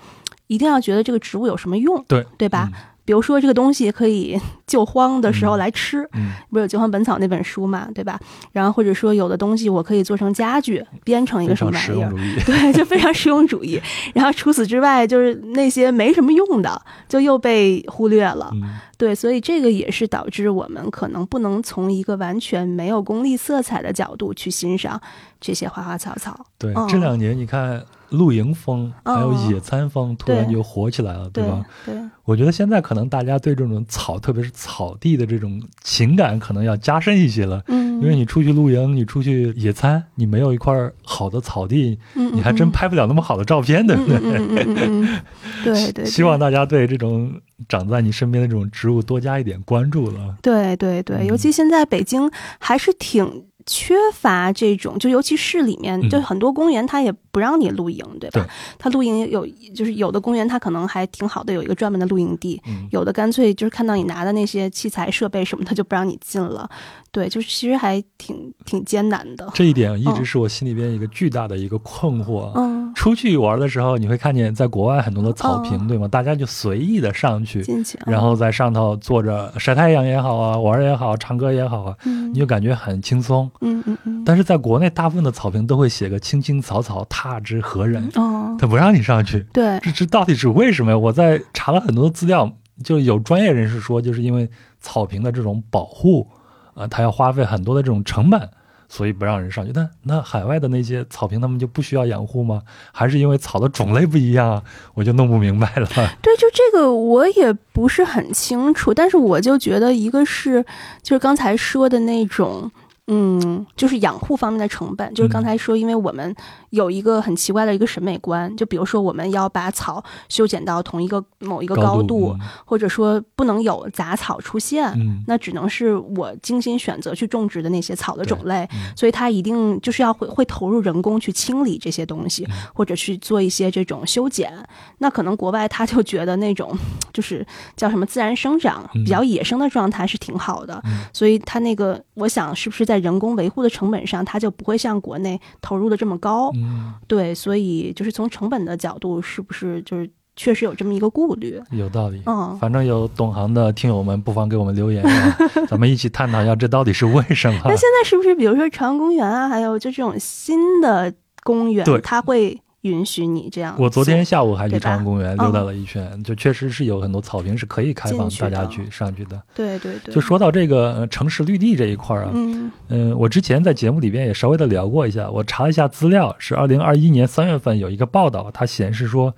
一定要觉得这个植物有什么用，
对
对吧？比如说这个东西可以 <laughs> 救荒的时候
嗯
来吃，
嗯
不是有《救荒本草》那本书嘛，对吧？然后或者说有的东西我可以做成家具，编成一个什么玩意儿。<laughs> 对，就非常实用主义。然后除此之外，就是那些没什么用的，就又被忽略了。
嗯，
对，所以这个也是导致我们可能不能从一个完全没有功利色彩的角度去欣赏这些花花草草。
对，
嗯
这两年你看露营风还有
嗯
野餐风突然就火起来了，
对
吧？
对，
我觉得现在可能大家对这种草，特别是草地的这种情感，可能要加深一些了。
嗯，
因为你出去露营，你出去野餐，你没有一块好的草地，
嗯
你还真拍不了那么好的照片，对不对？
对对对，
希望大家对这种长在你身边的这种植物多加一点关注了。
对对对，
嗯
尤其现在北京还是挺缺乏这种，就尤其市里面，
嗯
就很多公园它也不让你露营，对吧？它露营有，就是有的公园它可能还挺好的，有一个专门的露营地，
嗯，
有的干脆就是看到你拿的那些器材设备什么它就不让你进了。对，就是其实还挺挺艰难的。
这一点一直是我心里边一个巨大的一个困惑。
嗯，
出去玩的时候，你会看见在国外很多的草坪，
嗯
对吗？大家就随意的上去，然后在上头坐着晒太阳也好啊，玩也好，唱歌也好啊，
嗯
你就感觉很轻松。
嗯嗯嗯，
但是在国内，大部分的草坪都会写个“青青草草，踏之何人
哦”，，
他不让你上去。
对，
这这到底是为什么呀？我在查了很多资料，就有专业人士说，就是因为草坪的这种保护，啊、它要花费很多的这种成本，所以不让人上去。但那海外的那些草坪，他们就不需要养护吗？还是因为草的种类不一样啊？我就弄不明白了。<laughs>
对，就这个我也不是很清楚，但是我就觉得一个是就是刚才说的那种。嗯，就是养护方面的成本，就是刚才说，因为我们有一个很奇怪的一个审美观，就比如说我们要把草修剪到同一个某一个高度，或者说不能有杂草出现，
嗯，
那只能是我精心选择去种植的那些草的种类，
嗯。
所以它一定就是要会会投入人工去清理这些东西，
嗯。
或者去做一些这种修剪。那可能国外他就觉得那种就是叫什么自然生长、
嗯。
比较野生的状态是挺好的，
嗯。
所以他那个我想是不是在人工维护的成本上，它就不会像国内投入的这么高？
嗯，
对，所以就是从成本的角度，是不是就是确实有这么一个顾虑？
有道理。
嗯，
反正有懂行的听友们，不妨给我们留言、啊，<laughs> 咱们一起探讨一下这到底是为什么。
那现在是不是，比如说朝阳公园啊，还有就这种新的公园，它会允许你这样？
我昨天下午还去朝阳公园
嗯
溜达了一圈，就确实是有很多草坪是可以开放大家去上去的。
对对对，
就说到这个、呃城市绿地这一块啊，
嗯
嗯，我之前在节目里边也稍微的聊过一下，我查了一下资料，是二零二一年三月份有一个报道，它显示说，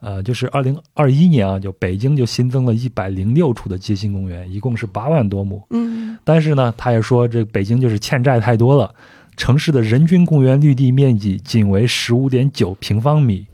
呃，就是二零二一年啊，就北京就新增了一百零六处的街心公园，一共是八万多亩。
嗯
但是呢，他也说这北京就是欠债太多了，城市的人均公园绿地面积仅为十五点九平方米，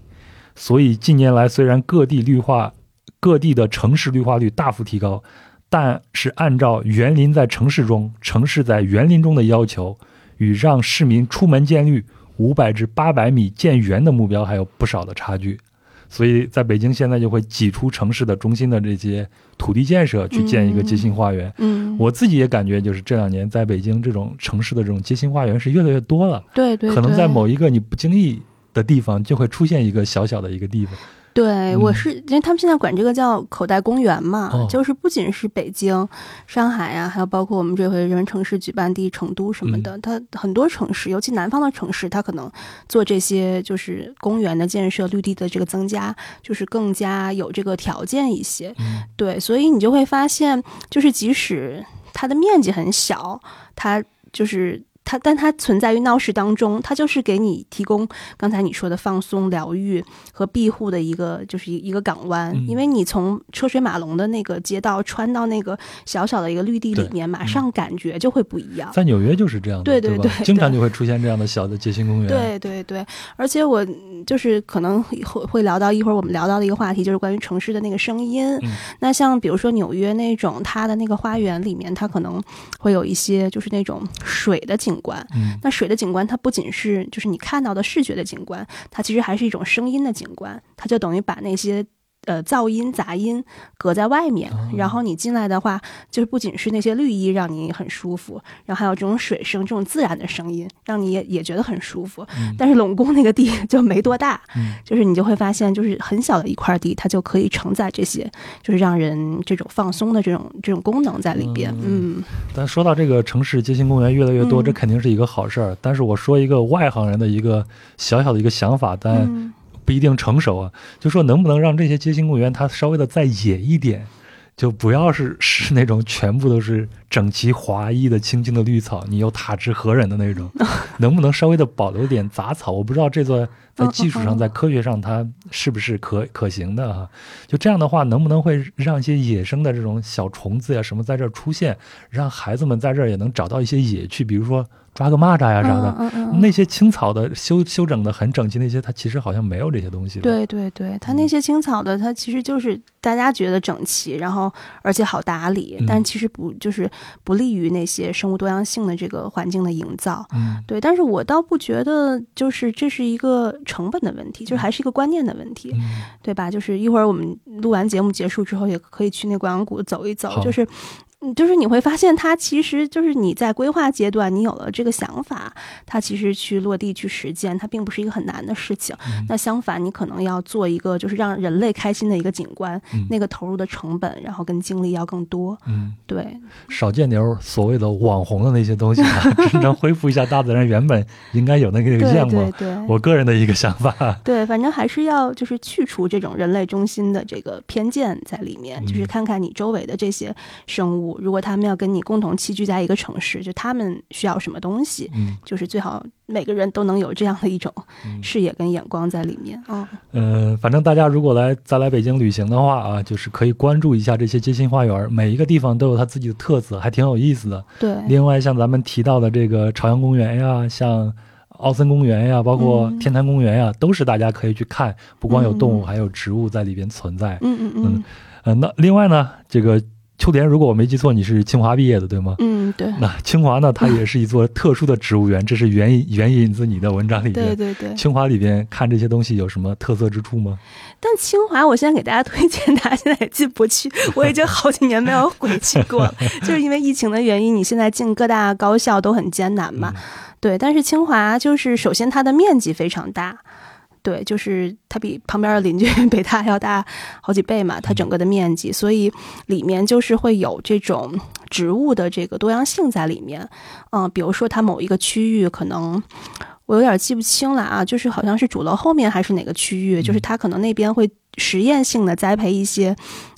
所以近年来虽然各地绿化、各地的城市绿化率大幅提高，但是按照园林在城市中、城市在园林中的要求，与让市民出门见绿五百至八百米见园的目标还有不少的差距。所以，在北京现在就会挤出城市的中心的这些土地建设，去建一个街心花园。
嗯，
我自己也感觉，就是这两年在北京这种城市的这种街心花园是越来越多了。
对对，
可能在某一个你不经意的地方，就会出现一个小小的一个地方，
对，我是因为他们现在管这个叫口袋公园嘛，就是不仅是北京、上海呀，还有包括我们这回人文城市举办地成都什么的，它很多城市，尤其南方的城市，它可能做这些就是公园的建设、绿地的这个增加，就是更加有这个条件一些。对，所以你就会发现，就是即使它的面积很小，它就是。它，但它存在于闹市当中，它就是给你提供刚才你说的放松、疗愈和庇护的一个，就是一一个港湾。因为你从车水马龙的那个街道穿到那个小小的一个绿地里面，马上感觉就会不一样。
在纽约就是这样的，
对对对，
经常就会出现这样的小的街心公园。
对对对，而且我就是可能会会聊到一会儿我们聊到的一个话题，就是关于城市的那个声音。那像比如说纽约那种，它的那个花园里面，它可能会有一些就是那种水的景。景观，那水的景观，它不仅是就是你看到的视觉的景观，它其实还是一种声音的景观，它就等于把那些。呃，噪音、杂音隔在外面，然后你进来的话，就是不仅是那些绿意让你很舒服，然后还有这种水声、这种自然的声音，让你也也觉得很舒服。但是龙宫那个地 <laughs> 就没多大，就是你就会发现，就是很小的一块地，它就可以承载这些，就是让人这种放松的这种这种功能在里边。嗯。
但说到这个城市街心公园越来越多，这肯定是一个好事儿。但是我说一个外行人的一个小小的一个想法，但。不一定成熟啊，就说能不能让这些街心公园它稍微的再野一点，就不要是是那种全部都是整齐划一的青青的绿草，你又踏之何忍的那种，<laughs> 能不能稍微的保留点杂草？我不知道这座在技术上、在科学上它是不是可可行的啊？就这样的话，能不能会让一些野生的这种小虫子呀什么在这儿出现，让孩子们在这儿也能找到一些野趣，比如说。抓个蚂蚱呀啥的，那些青草的修修整的很整齐，那些它其实好像没有这些东西。
对对对，它那些青草的，它其实就是大家觉得整齐，然后而且好打理，但其实不就是不利于那些生物多样性的这个环境的营造。
嗯，
对，但是我倒不觉得就是这是一个成本的问题，就是还是一个观念的问题，对吧？就是一会儿我们录完节目结束之后，也可以去那广阳谷走一走，就是。就是你会发现，它其实就是你在规划阶段，你有了这个想法，它其实去落地去实践，它并不是一个很难的事情。那相反，你可能要做一个就是让人类开心的一个景观，那个投入的成本，然后跟精力要更多。
嗯，
对，
少见点所谓的网红的那些东西，<laughs> 真正恢复一下大自然原本应该有那个样
貌。对对，
我个人的一个想法。
对，反正还是要就是去除这种人类中心的这个偏见在里面，就是看看你周围的这些生物。如果他们要跟你共同栖居在一个城市，就他们需要什么东西，
嗯，
就是最好每个人都能有这样的一种视野跟眼光在里面啊。
嗯，反正大家如果来再来北京旅行的话啊，就是可以关注一下这些街心花园，每一个地方都有它自己的特色，还挺有意思的。
对。
另外，像咱们提到的这个朝阳公园呀，像奥森公园呀，包括天坛公园呀，都是大家可以去看，不光有动物，还有植物在里边存在。
嗯嗯嗯。
嗯，那另外呢，这个。秋田，如果我没记错，你是清华毕业的，对吗？
嗯，对。
那清华呢？它也是一座特殊的植物园，这是援引援引自你的文章里边。
对对对。
清华里边看这些东西有什么特色之处吗？
但清华，我现在给大家推荐，大家现在也进不去。<laughs> 我已经好几年没有回去过了，<laughs> 就是因为疫情的原因，你现在进各大高校都很艰难嘛。对，但是清华就是首先它的面积非常大。对，就是它比旁边的邻居 <laughs> 北大要大好几倍嘛，它整个的面积，所以里面就是会有这种植物的这个多样性在里面。嗯，比如说它某一个区域，可能我有点记不清了啊，就是好像是主楼后面还是哪个区域，就是它可能那边会实验性的栽培一些。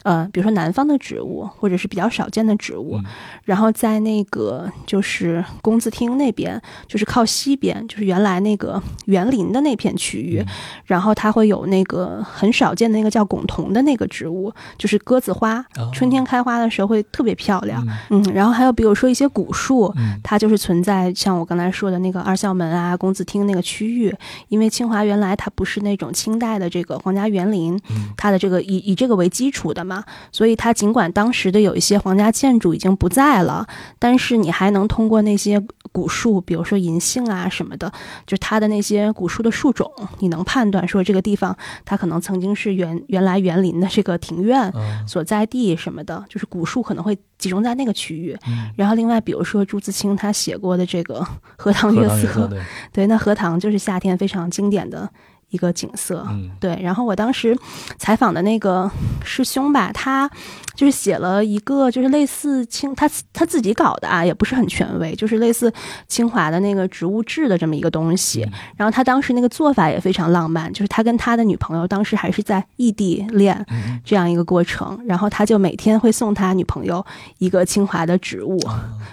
呃，比如说南方的植物，或者是比较少见的植物，然后在那个就是工字厅那边，就是靠西边，就是原来那个园林的那片区域，然后它会有那个很少见的那个叫拱桐的那个植物，就是鸽子花，春天开花的时候会特别漂亮。嗯，然后还有比如说一些古树，它就是存在像我刚才说的那个二校门啊、工字厅那个区域，因为清华原来它不是那种清代的这个皇家园林，它的这个以以这个为基础的嘛。所以它尽管当时的有一些皇家建筑已经不在了，但是你还能通过那些古树，比如说银杏啊什么的，就它的那些古树的树种，你能判断说这个地方它可能曾经是原原来园林的这个庭院所在地什么的，就是古树可能会集中在那个区域。然后另外比如说朱自清他写过的这个《荷塘月色》，<laughs> 对，那荷塘就是夏天非常经典的。一个景色。
嗯
对，然后我当时采访的那个师兄吧，他就是写了一个就是类似清他他自己搞的啊，也不是很权威，就是类似清华的那个植物志的这么一个东西。
嗯
然后他当时那个做法也非常浪漫，就是他跟他的女朋友当时还是在异地恋
嗯
这样一个过程，然后他就每天会送他女朋友一个清华的植物，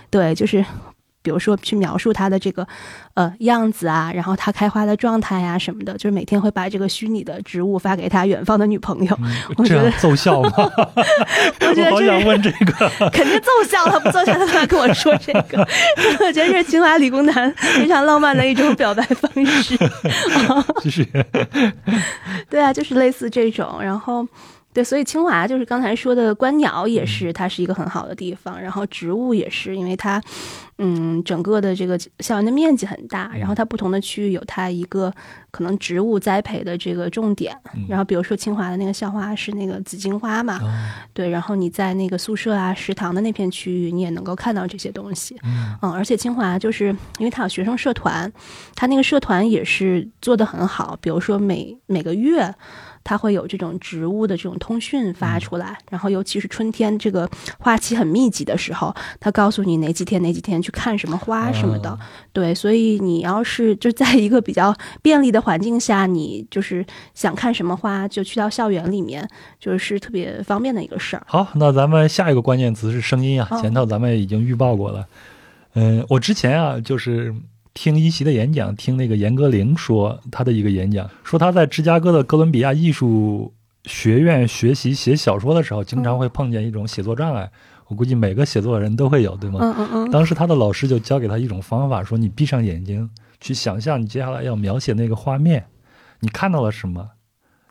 对，就是。比如说去描述它的这个呃样子啊，然后它开花的状态呀、什么的，就是每天会把这个虚拟的植物发给他远方的女朋友。<laughs> 我
这
觉得
样奏效吗？<laughs>
我觉得
好
这是
想问这个。
肯定奏效了，不奏效他干嘛跟我说这个？<laughs> 我觉得这是清华理工男非常浪漫的一种表白方式。
继续。
对啊，就是类似这种，然后。对，所以清华就是刚才说的观鸟也是，它是一个很好的地方。然后植物也是，因为它，嗯，整个的这个校园的面积很大，然后它不同的区域有它一个可能植物栽培的这个重点。然后比如说清华的那个校花是那个紫荆花嘛，对，然后你在那个宿舍啊、食堂的那片区域，你也能够看到这些东西。嗯，而且清华就是因为它有学生社团，它那个社团也是做得很好，比如说每每个月。它会有这种植物的这种通讯发出来，然后尤其是春天这个花期很密集的时候，它告诉你哪几天哪几天去看什么花什么的。
哦
对，所以你要是就在一个比较便利的环境下，你就是想看什么花，就去到校园里面，就是特别方便的一个事儿。
好，那咱们下一个关键词是声音啊，
哦
前头咱们已经预报过了。嗯，我之前啊，就是听一席的演讲，听那个严歌苓说他的一个演讲，说他在芝加哥的哥伦比亚艺术学院学习写小说的时候，经常会碰见一种写作障碍。我估计每个写作的人都会有，对吗？
嗯嗯嗯，
当时他的老师就教给他一种方法，说你闭上眼睛，去想象你接下来要描写那个画面，你看到了什么，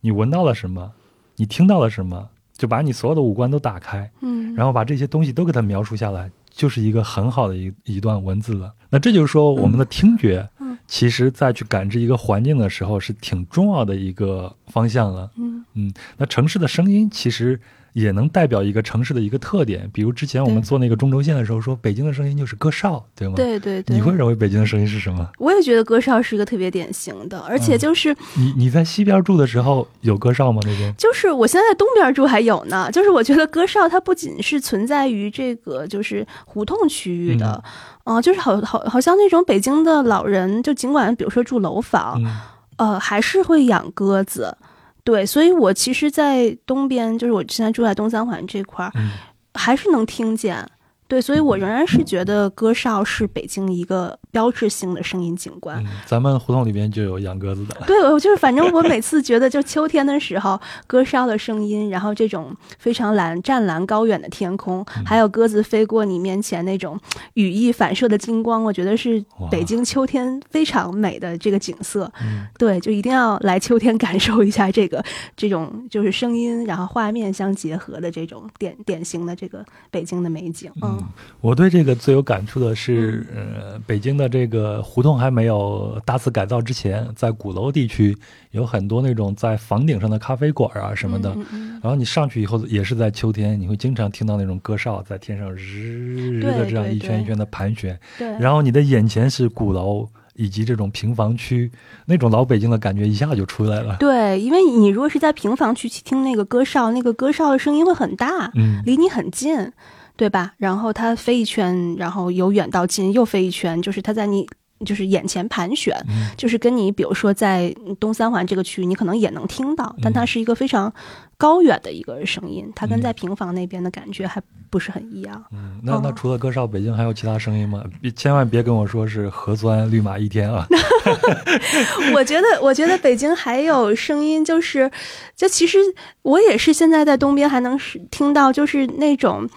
你闻到了什么，你听到了什么，就把你所有的五官都打开，
嗯，
然后把这些东西都给他描述下来，就是一个很好的一一段文字了。那这就是说，我们的听觉，
嗯
其实在去感知一个环境的时候，是挺重要的一个方向了。
嗯
嗯，那城市的声音其实也能代表一个城市的一个特点。比如之前我们做那个中轴线的时候，说北京的声音就是歌哨，对吗？。
对对对，
你会认为北京的声音是什么？
我也觉得歌哨是一个特别典型的，而
嗯
且就是、
你你在西边住的时候有歌哨吗？那边？
就是我现在在东边住还有呢，就是我觉得歌哨它不仅是存在于这个就是胡同区域的，啊、就是好好好像那种北京的老人，就尽管比如说住楼房，
嗯
呃，还是会养鸽子。对，所以我其实，在东边，就是我现在住在东三环这块儿，
嗯
还是能听见。对，所以我仍然是觉得歌哨是北京一个标志性的声音景观。
嗯，咱们胡同里边就有养鸽子的。
对，我就是反正我每次觉得，就秋天的时候，歌哨的声音，然后这种非常蓝、湛蓝高远的天空，还有鸽子飞过你面前那种羽翼反射的金光，我觉得是北京秋天非常美的这个景色。
嗯
对，就一定要来秋天感受一下这个这种就是声音，然后画面相结合的这种典典型的这个北京的美景。嗯
我对这个最有感触的是，呃，北京的这个胡同还没有大肆改造之前，在鼓楼地区有很多那种在房顶上的咖啡馆啊什么的。
嗯嗯
然后你上去以后，也是在秋天，你会经常听到那种歌哨在天上日日的这样一圈一圈的盘旋，
对，
然后你的眼前是鼓楼以及这种平房区，那种老北京的感觉一下就出来了。
对，因为你如果是在平房区去听那个歌哨，那个歌哨的声音会很大，
嗯
离你很近，对吧？然后它飞一圈，然后由远到近又飞一圈，就是它在你就是眼前盘旋，
嗯
就是跟你比如说在东三环这个区域，你可能也能听到，但它
嗯
是一个非常高远的一个声音，它跟
嗯
在平房那边的感觉还不是很一样。
嗯，那那
哦
除了歌哨，北京还有其他声音吗？别千万别跟我说是核酸绿码一天啊！<laughs>
我觉得，我觉得北京还有声音，就是，就其实我也是现在在东边还能是听到，就是那种，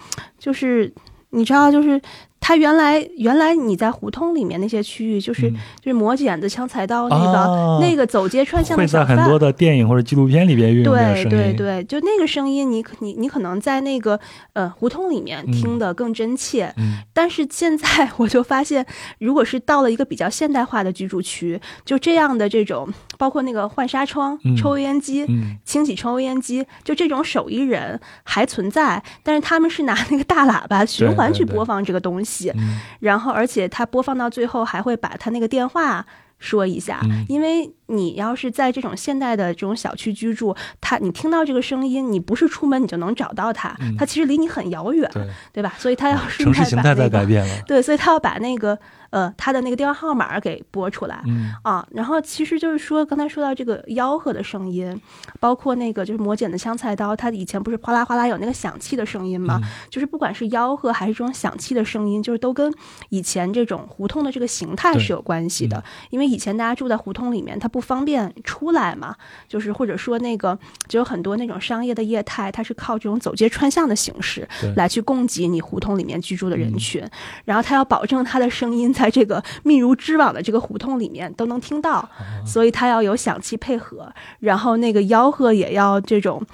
就是你知道，就是它原来原来你在胡同里面那些区域，就是、
嗯。
就是磨剪子、枪菜刀那个、
啊
那个走街串巷
会
的小贩，
在很多的电影或者纪录片里边运用这样
对
声音。
对对，就那个声音你，可你你可能在那个呃胡同里面听得更真切，
嗯。<laughs>
但是现在我就发现，如果是到了一个比较现代化的居住区，就这样的这种，包括那个换纱窗、
嗯
抽油烟机、
嗯。
清洗抽油烟机，就这种手艺人还存在，但是他们是拿那个大喇叭循环去播放这个东西，
嗯。
然后而且他播放到最后还会把他那个电话说一下，
嗯。
因为你要是在这种现代的这种小区居住，他你听到这个声音，你不是出门你就能找到他，他其实离你很遥远，
对。
对吧？所以他要
城市形态在改变了，
对，所以他要把那个。呃，他的那个电话号码给拨出来，
嗯
啊，然后其实就是说，刚才说到这个吆喝的声音，包括那个就是磨剪的香菜刀，它以前不是哗啦哗啦有那个响器的声音吗？就是不管是吆喝还是这种响器的声音，就是都跟以前这种胡同的这个形态是有关系的。因为以前大家住在胡同里面，它不方便出来嘛，就是或者说那个就有很多那种商业的业态，它是靠这种走街串巷的形式来去供给你胡同里面居住的人群，然后它要保证它的声音。在这个密如织网的这个胡同里面都能听到，所以它要有响器配合，然后那个吆喝也要这种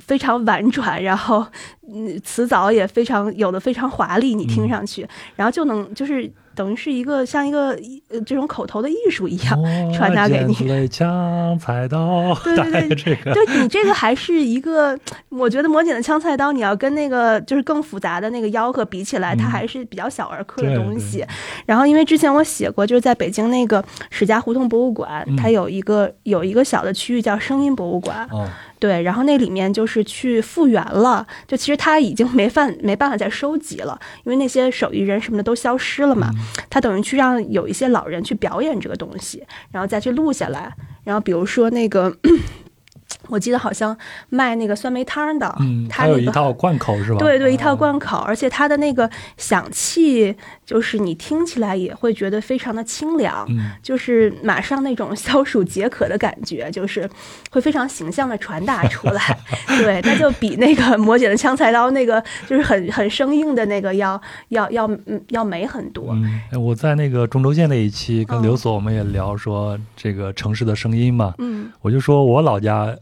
非常婉转，然后嗯词藻也非常有的非常华丽，你听上去，然后就能就是。等于是一个像一个呃这种口头的艺术一样传达给你。
枪菜刀，
对 <laughs> 对对，
这个，
对你这个还是一个，<tsk> 我觉得魔剪的枪菜刀，你要跟那个就是更复杂的那个吆喝比起来，它还是比较小儿科的东西。然后因为之前我写过，就是在北京那个史家胡同博物馆，它有一个有一个小的区域叫声音博物馆。对，然后那里面就是去复原了，就其实他已经没办没办法再收集了，因为那些手艺人什么的都消失了嘛。他等于去让有一些老人去表演这个东西，然后再去录下来。然后比如说那个。我记得好像卖那个酸梅汤的，
嗯，
他
有一套贯口是吧？
对对，一套贯口，而且它的那个响器，就是你听起来也会觉得非常的清凉，就是马上那种消暑解渴的感觉，就是会非常形象的传达出来。<laughs> 对，它就比那个魔姐的枪菜刀那个就是很很生硬的那个要要要嗯要美很多。
我在那个中轴线那一期跟刘所我们也聊说这个城市的声音嘛，
嗯，
我就说我老家。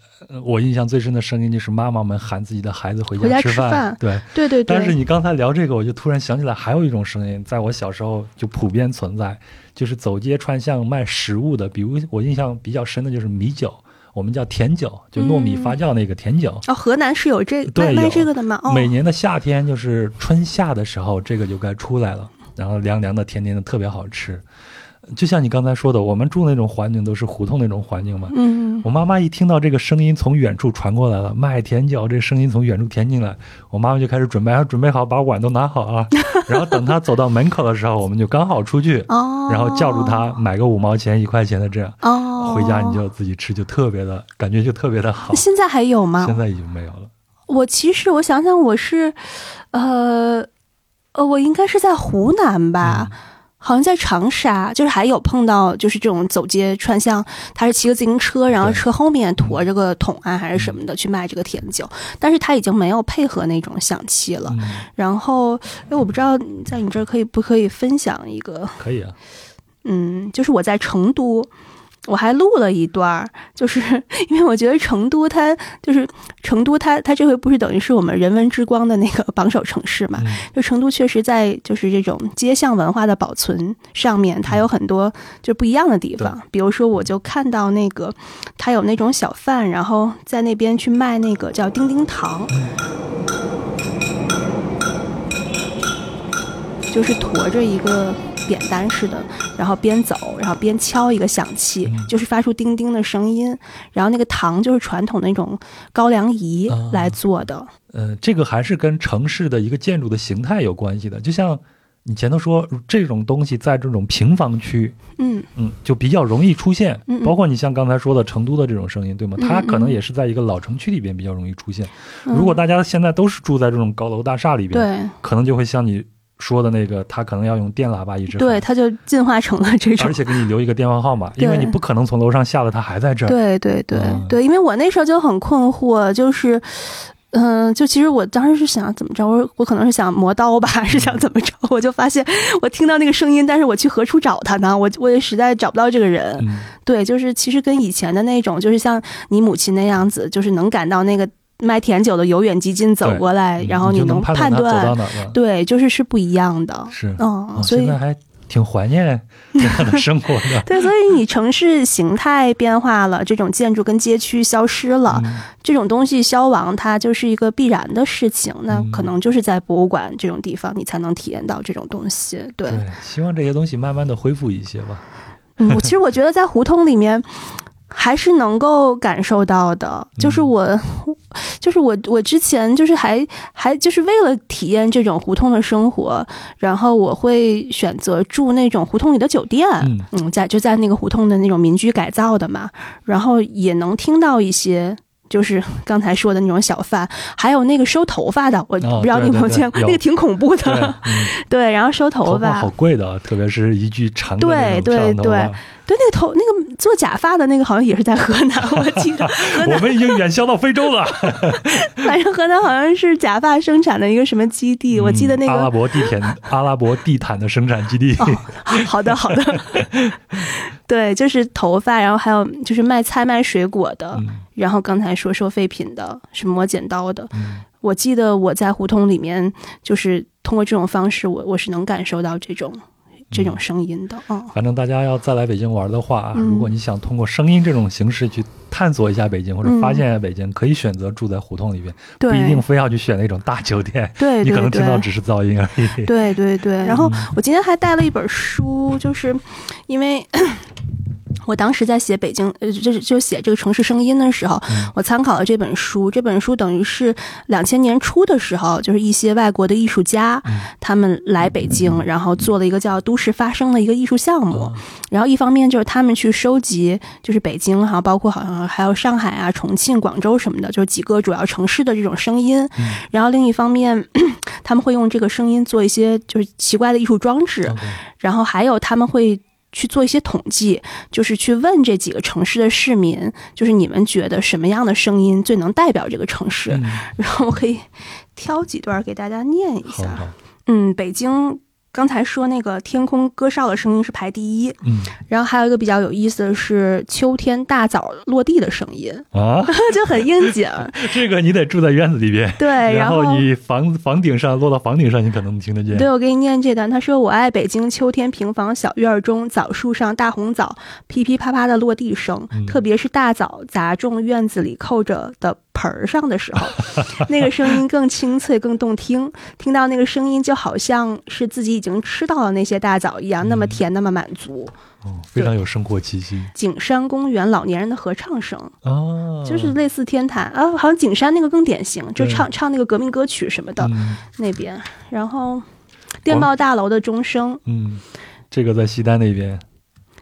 我印象最深的声音就是妈妈们喊自己的孩子回
家
吃饭，对
对对。
但是你刚才聊这个，我就突然想起来，还有一种声音，在我小时候就普遍存在，就是走街串巷卖食物的，比如我印象比较深的就是米酒，我们叫甜酒，就糯米发酵那个甜酒。
哦，河南是有这卖卖这个的吗？
每年的夏天就是春夏的时候，这个就该出来了，然后凉凉的、甜甜的，特别好吃。就像你刚才说的，我们住那种环境都是胡同那种环境嘛。
嗯，
我妈妈一听到这个声音从远处传过来了，卖甜角，这声音从远处传进来，我妈妈就开始准备，准备好把碗都拿好啊。<laughs> 然后等她走到门口的时候，我们就刚好出去，然后叫住她买个五毛钱、一块钱的这样，回家你就自己吃，就特别的感觉就特别的好。
现在还有吗？
现在已经没有了。
我其实我想想，我是，呃，呃，我应该是在湖南吧。好像在长沙，就是还有碰到，就是这种走街串巷，他是骑个自行车，然后车后面驮着个桶啊，还是什么的去卖这个甜酒，但是他已经没有配合那种响器了。然后，哎，我不知道在你这儿可以不可以分享一个？
可以啊。
嗯，就是我在成都。我还录了一段儿，就是 <laughs> 因为我觉得成都它就是成都它它这回不是等于是我们人文之光的那个榜首城市嘛？就成都确实在就是这种街巷文化的保存上面，它有很多就不一样的地方。比如说，我就看到那个它有那种小贩，然后在那边去卖那个叫丁丁糖，就是驮着一个。扁担似的，然后边走，然后边敲一个响器，就是发出叮叮的声音。然后那个糖就是传统那种高粱饴来做的。
呃，这个还是跟城市的一个建筑的形态有关系的。就像你前头说，这种东西在这种平房区，
嗯
嗯，就比较容易出现。包括你像刚才说的成都的这种声音，对吗？它可能也是在一个老城区里边比较容易出现。如果大家现在都是住在这种高楼大厦里边，
对，
可能就会像你。说的那个，他可能要用电喇叭一直
对，他就进化成了这种，
而且给你留一个电话号码，因为你不可能从楼上下来，他还在这儿。
对对对对，因为我那时候就很困惑，就是，嗯，就其实我当时是想怎么着，我我可能是想磨刀吧，还是想怎么着？<laughs> 我就发现我听到那个声音，但是我去何处找他呢？我我也实在找不到这个人。对，就是其实跟以前的那种，就是像你母亲那样子，就是能感到那个。卖甜酒的由远及近走过来，然后
你
能
判
断，对，就是是不一样的。
是，
嗯，所以
现在还挺怀念 <laughs> 这样的生活的。
对，所以你城市形态变化了，这种建筑跟街区消失了，这种东西消亡，它就是一个必然的事情。那可能就是在博物馆这种地方，你才能体验到这种东西。对，
希望这些东西慢慢的恢复一些吧。
嗯，我其实我觉得在胡同里面。还是能够感受到的，就是我，<laughs> 就是我，我之前就是还还就是为了体验这种胡同的生活，然后我会选择住那种胡同里的酒店，嗯，在就在那个胡同的那种民居改造的嘛，然后也能听到一些。就是刚才说的那种小贩，还有那个收头发的，我不知道你有没有见过，那个挺恐怖的。<laughs> 对，然后收头发
好贵的，特别是一句长的
对对对对，那个头那个做假发的那个好像也是在河南，我记得。<laughs>
我们已经远销到非洲了。<laughs>
反正河南好像是假发生产的一个什么基地，我记得那个
阿拉伯地毯阿拉伯地毯的生产基地。
好的好的。对，就是头发，然后还有就是卖菜卖水果的，然后刚才说收废品的，是磨剪刀的。我记得我在胡同里面，就是通过这种方式，我我是能感受到这种。这种声音的，嗯，
反正大家要再来北京玩的话，如果你想通过声音这种形式去探索一下北京，或者发现一下北京，可以选择住在胡同里边，不一定非要去选那种大酒店，
对，
你可能听到只是噪音而
已。对。对对，<laughs> 然后我今天还带了一本书，就是因为。我当时在写北京，呃，就是就写这个城市声音的时候，我参考了这本书。这本书等于是两千年初的时候，就是一些外国的艺术家，他们来北京，然后做了一个叫“都市发声”的一个艺术项目。然后一方面就是他们去收集，就是北京哈，包括好像还有上海啊、重庆、广州什么的，就是几个主要城市的这种声音。然后另一方面，<clears throat> 他们会用这个声音做一些就是奇怪的艺术装置。然后还有他们会。去做一些统计，就是去问这几个城市的市民，就是你们觉得什么样的声音最能代表这个城市？<laughs> 然后我可以挑几段给大家念一下。嗯，北京。刚才说那个天空歌哨的声音是排第一，嗯，然后还有一个比较有意思的是秋天大枣落地的声音啊，<laughs> 就很应景。<laughs>
这个你得住在院子里边，
对，
然后你房房顶上落到房顶上，你可能能听得见。
对，我给你念这段，他说：“我爱北京秋天平房小院中枣树上大红枣噼噼啪啪的落地声，特别是大枣砸中院子里扣着的。”盆儿上的时候，<laughs> 那个声音更清脆、更动听。听到那个声音，就好像是自己已经吃到了那些大枣一样，那么甜，那么满足。
哦，非常有生活气息。
景山公园老年人的合唱声，哦，就是类似天坛啊，好像景山那个更典型，就唱唱那个革命歌曲什么的那边。然后电报大楼的钟声，
嗯，这个在西单那边。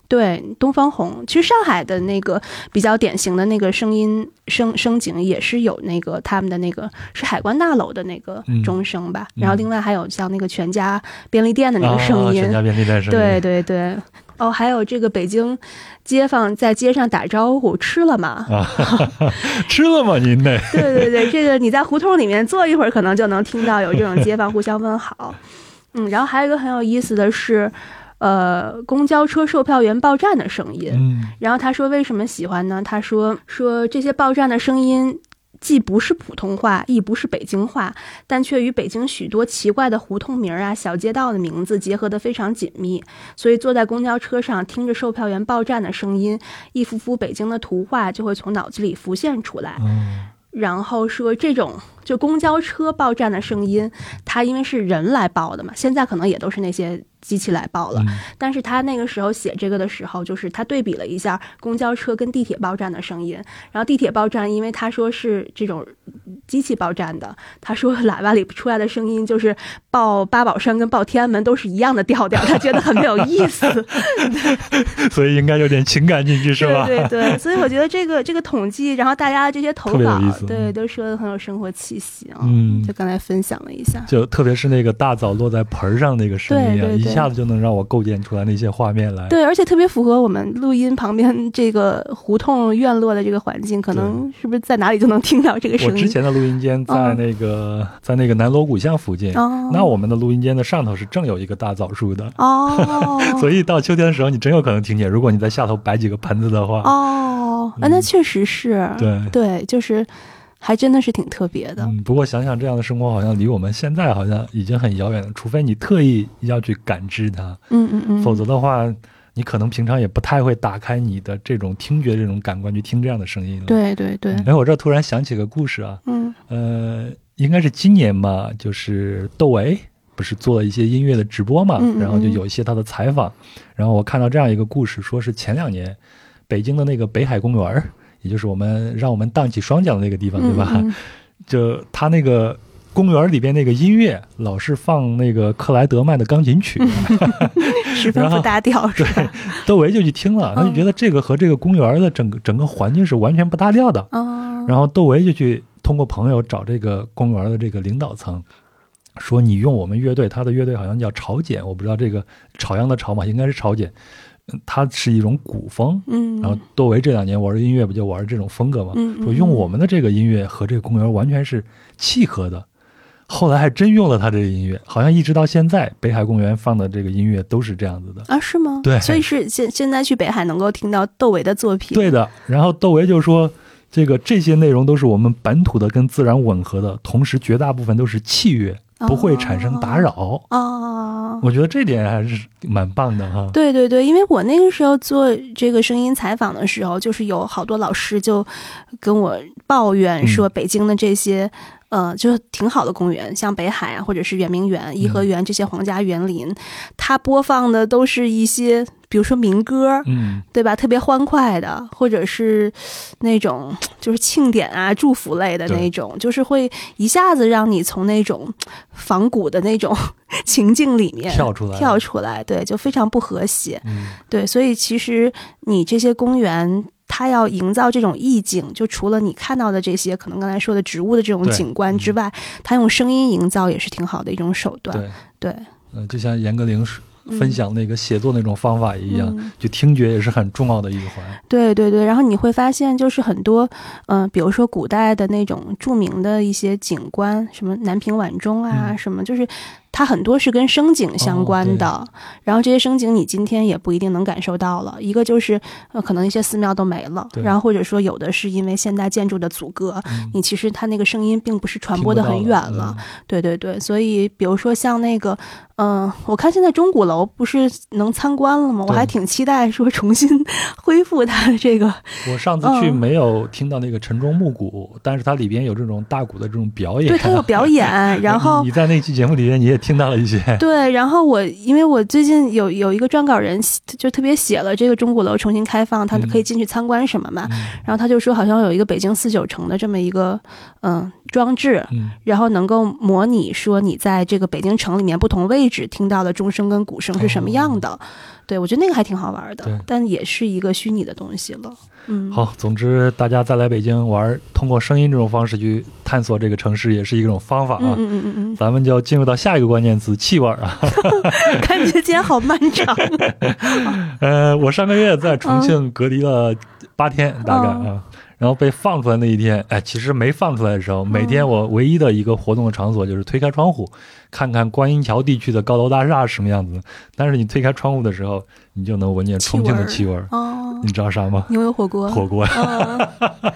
对，东方红，其实上海的那个比较典型的那个声音声声景也是有那个他们的那个是海关大楼的那个钟声吧，然后另外还有像那个全家便利店的那个声音，
全家便利店声
音，对对对，哦，还有这个北京街坊在街上打招呼，吃了吗？<laughs>
吃了吗？您那？
对对对，这个 <laughs> 你在胡同里面坐一会儿，可能就能听到有这种街坊互相问好。嗯，然后还有一个很有意思的是。呃，公交车售票员报站的声音。嗯，然后他说为什么喜欢呢？他说说这些报站的声音既不是普通话，亦不是北京话，但却与北京许多奇怪的胡同名啊、小街道的名字结合得非常紧密。所以坐在公交车上，听着售票员报站的声音，一幅幅北京的图画就会从脑子里浮现出来。嗯，然后说这种就公交车报站的声音，它因为是人来报的嘛，现在可能也都是那些。机器来报了，但是他那个时候写这个的时候，就是他对比了一下公交车跟地铁报站的声音，然后地铁报站，因为他说是这种机器报站的，他说喇叭里出来的声音就是报八宝山跟报天安门都是一样的调调，他 <laughs> 觉得很没有意思，<laughs>
所以应该有点情感进去是吧？
对对对，所以我觉得这个这个统计，然后大家的这些投稿，对，都说的很有生活气息啊，嗯，就刚才分享了一下，
就特别是那个大枣落在盆儿上那个声音下子就能让我构建出来那些画面来，
对，而且特别符合我们录音旁边 <laughs> 这个胡同院落的这个环境，可能是不是在哪里就能听到这个声音？
我之前的录音间在那个在那个南锣鼓巷附近，那我们的录音间的上头是正有一个大枣树的哦，<laughs> 所以到秋天的时候，你真有可能听见。如果你在下头摆几个盆子的话，
哦，啊，那确实是，
对
对，就是。还真的是挺特别的。
嗯，不过想想这样的生活，好像离我们现在好像已经很遥远了。除非你特意要去感知它，
嗯嗯嗯，
否则的话，你可能平常也不太会打开你的这种听觉这种感官去听这样的声音了。
对对对。
哎，我这突然想起个故事啊，嗯，呃，应该是今年吧，就是窦唯，不是做了一些音乐的直播嘛，
嗯嗯嗯
然后就有一些他的采访，然后我看到这样一个故事，说是前两年北京的那个北海公园儿，也就是我们让我们荡起双桨的那个地方，对吧？
嗯嗯
就他那个公园里边那个音乐，老是放那个克莱德曼的钢琴曲，<laughs>
十分不搭调是吧？<laughs>
窦唯就去听了，他就觉得这个和这个公园的整个整个环境是完全不搭调的。
哦，
然后窦唯就去通过朋友找这个公园的这个领导层，说你用我们乐队，他的乐队好像叫朝简，我不知道这个朝阳的朝嘛，应该是朝鲜。嗯它是一种古风，
嗯，
然后窦唯这两年玩的音乐不就玩这种风格
吗？
说用我们的这个音乐和这个公园完全是契合的。后来还真用了他这个音乐，好像一直到现在，北海公园放的这个音乐都是这样子的。
啊，是吗？
对
所以是现现在去北海能够听到窦唯的作品。
对的，然后窦唯就说，这个这些内容都是我们本土的跟自然吻合的，同时绝大部分都是器乐，不会产生打扰。
哦，
我觉得这点还是蛮棒的哈。
对对对，因为我那个时候做这个声音采访的时候，就是有好多老师就跟我抱怨说，北京的这些、呃，就是挺好的公园，像北海啊，或者是圆明园、颐和园这些皇家园林，它播放的都是一些，比如说民歌，
嗯，
对吧？特别欢快的，或者是那种就是庆典啊、祝福类的那种，就是会一下子让你从那种仿古的那种 <laughs> 情境里面
跳出来，
跳出来，对，就非常不和谐。
嗯，
对，所以其实你这些公园。它要营造这种意境，就除了你看到的这些可能刚才说的植物的这种景观之外，它用声音营造也是挺好的一种手段。
对，
对，
嗯、就像严歌苓分享那个写作那种方法一样，
嗯
就听觉也是很重要的一环。
对对对，然后你会发现，就是很多，嗯、比如说古代的那种著名的一些景观，什么南屏晚钟啊，
嗯。
什么，就是它很多是跟声景相关的。然后这些声景你今天也不一定能感受到了。一个就是，呃，可能一些寺庙都没了，然后或者说有的是因为现代建筑的阻隔，
嗯
你其实它那个声音并不是传播的很远了。
嗯
对对对，所以比如说像那个，嗯、我看现在钟鼓楼不是能参观了吗？我还挺期待说重新恢复它的这个。
我上次去
嗯
没有听到那个晨钟暮鼓，但是它里边有这种大鼓的这种表演。
对，它有表演，<laughs> 然后
你你在那期节目里面你也听到了一些。
对，然后我因为我最近有有一个撰稿人写就特别写了这个钟鼓楼重新开放，他可以进去参观什么嘛，
嗯
然后他就说好像有一个北京四九城的这么一个嗯装置，
嗯，
然后能够模拟说你在这个北京城里面不同位置听到的钟声跟鼓声是什么样的。对，我觉得那个还挺好玩的，但也是一个虚拟的东西了。嗯，
好，总之大家再来北京玩，通过声音这种方式去探索这个城市，也是一种方法啊。
嗯嗯嗯嗯嗯，
咱们就进入到下一个关键词——气味儿啊。<laughs>
感觉今天好漫长。<laughs>
呃，我上个月在重庆隔离了八天，大概啊，然后被放出来那一天，哎，其实没放出来的时候，每天我唯一的一个活动的场所就是推开窗户，看看观音桥地区的高楼大厦是什么样子。但是你推开窗户的时候，你就能闻见重庆的气味儿。
哦，
你知道啥吗？
牛油火锅。
火锅，
嗯，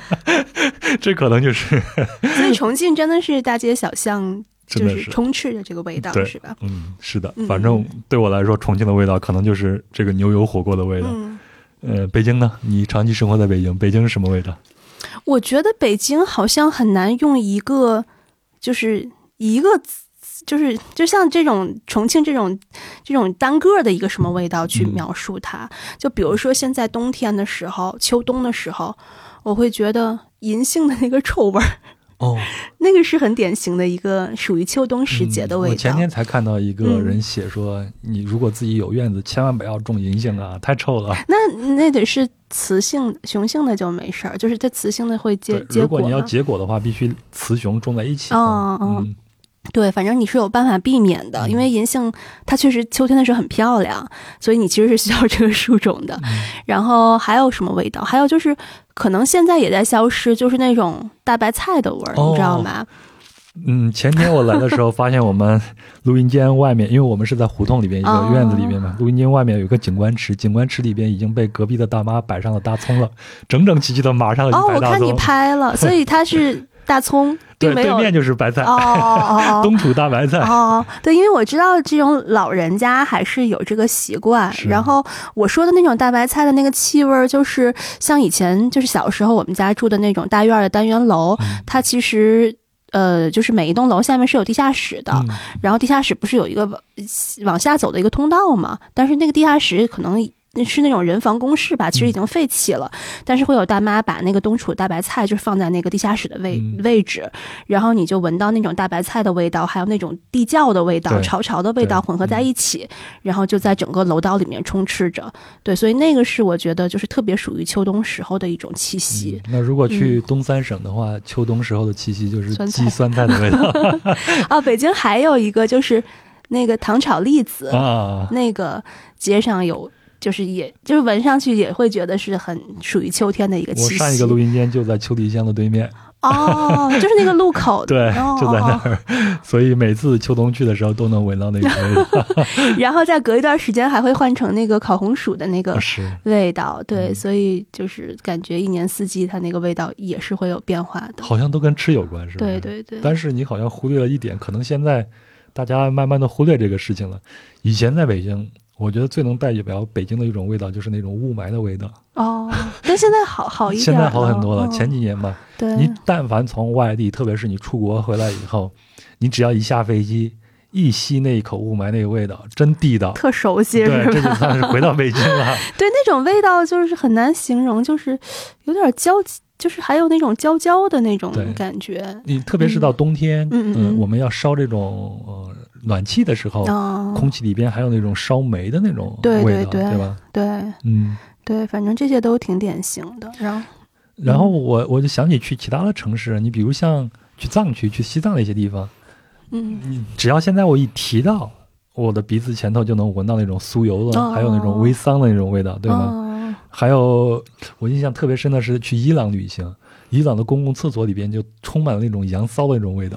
<laughs>
这可能就是 <laughs>
所以重庆真的是大街小巷就是
真的是。
充斥着这个味道，是吧？
嗯，是的
嗯，
反正对我来说，重庆的味道可能就是这个牛油火锅的味道。
嗯，
呃，北京呢？你长期生活在北京，北京是什么味道？
我觉得北京好像很难用一个就是一个就是就像这种重庆这种这种单个的一个什么味道去
嗯
描述它。就比如说现在冬天的时候，秋冬的时候，我会觉得银杏的那个臭味儿，
哦，
那个是很典型的一个属于秋冬时节的味道。
嗯我前天才看到一个
嗯
人写说，你如果自己有院子，千万不要种银杏啊，太臭了。
那那得是雌性，雄性的就没事儿，就是它雌性的会结，结果
如果你要结果的话，必须雌雄种在一起。
哦哦
嗯，
对，反正你是有办法避免的，
嗯
因为银杏它确实秋天的时候很漂亮，所以你其实是需要这个树种的。
嗯 <laughs>
然后还有什么味道？还有就是可能现在也在消失，就是那种大白菜的味儿，
哦
你知道吗？<laughs>
嗯，前天我来的时候，发现我们 <laughs> 录音间外面，因为我们是在胡同里边一个院子里面嘛，录音间外面有一个景观池，景观池里边已经被隔壁的大妈摆上了大葱了，整整齐齐的码上了
哦，
一排大葱。
我看你拍了，所以它是大葱，
对，
并没有
对面就是白菜，
哦哦哦 <laughs>
东土大白菜。
哦，对，因为我知道这种老人家还是有这个习惯。
是
然后我说的那种大白菜的那个气味儿，就是像以前就是小时候我们家住的那种大院儿的单元楼，
嗯
它其实。呃，就是每一栋楼下面是有地下室的，
嗯
然后地下室不是有一个往往下走的一个通道嘛？但是那个地下室可能是那种人防工事吧，其实已经废弃了，但是会有大妈把那个冬储大白菜就放在那个地下室的位、
嗯
位置，然后你就闻到那种大白菜的味道，还有那种地窖的味道、潮潮的味道混合在一起，然后就在整个楼道里面充斥着。对，所以那个是我觉得就是特别属于秋冬时候的一种气息。
嗯那如果去东三省的话，秋冬时候的气息就是鸡酸菜的味道 <laughs>
啊，北京还有一个就是那个糖炒栗子，
啊。
那个街上有，就是也就是闻上去也会觉得是很属于秋天的一个气息。
我上一个录音间就在秋梨香的对面，
哦，就是那个路口，<laughs>
对，
哦
就在那
哦
儿，所以每次秋冬去的时候都能闻到那个味 <laughs>
然后再隔一段时间还会换成那个烤红薯的那个，味道，对，
嗯
所以就是感觉一年四季它那个味道也是会有变化的。
好像都跟吃有关，是吧？
对对对，
但是你好像忽略了一点，可能现在大家慢慢的忽略这个事情了。以前在北京，我觉得最能代表北京的一种味道就是那种雾霾的味道。
哦，但现在好好一点
现在好很多了。
嗯
前几年吧，
对
你但凡从外地，特别是你出国回来以后，你只要一下飞机，一吸那一口雾霾那个味道，真地道。
特熟悉
对，这？就算是回到北京了。<laughs>
对，那种味道就是很难形容，就是有点焦，就是还有那种焦焦的那种感觉。
你特别是到冬天，
嗯嗯嗯
我们要烧这种呃暖气的时候，
哦，
空气里边还有那种烧煤的那种味道，
对对
吧？
对
嗯。
对，反正这些都挺典型的。然后，
然后我我就想起去其他的城市，你比如像去藏区、去西藏那些地方，
嗯，
只要现在我一提到，我的鼻子前头就能闻到那种酥油的，
哦
还有那种微桑的那种味道，对吗？
哦
还有我印象特别深的是去伊朗旅行，伊朗的公共厕所里边就充满了那种羊骚的那种味道，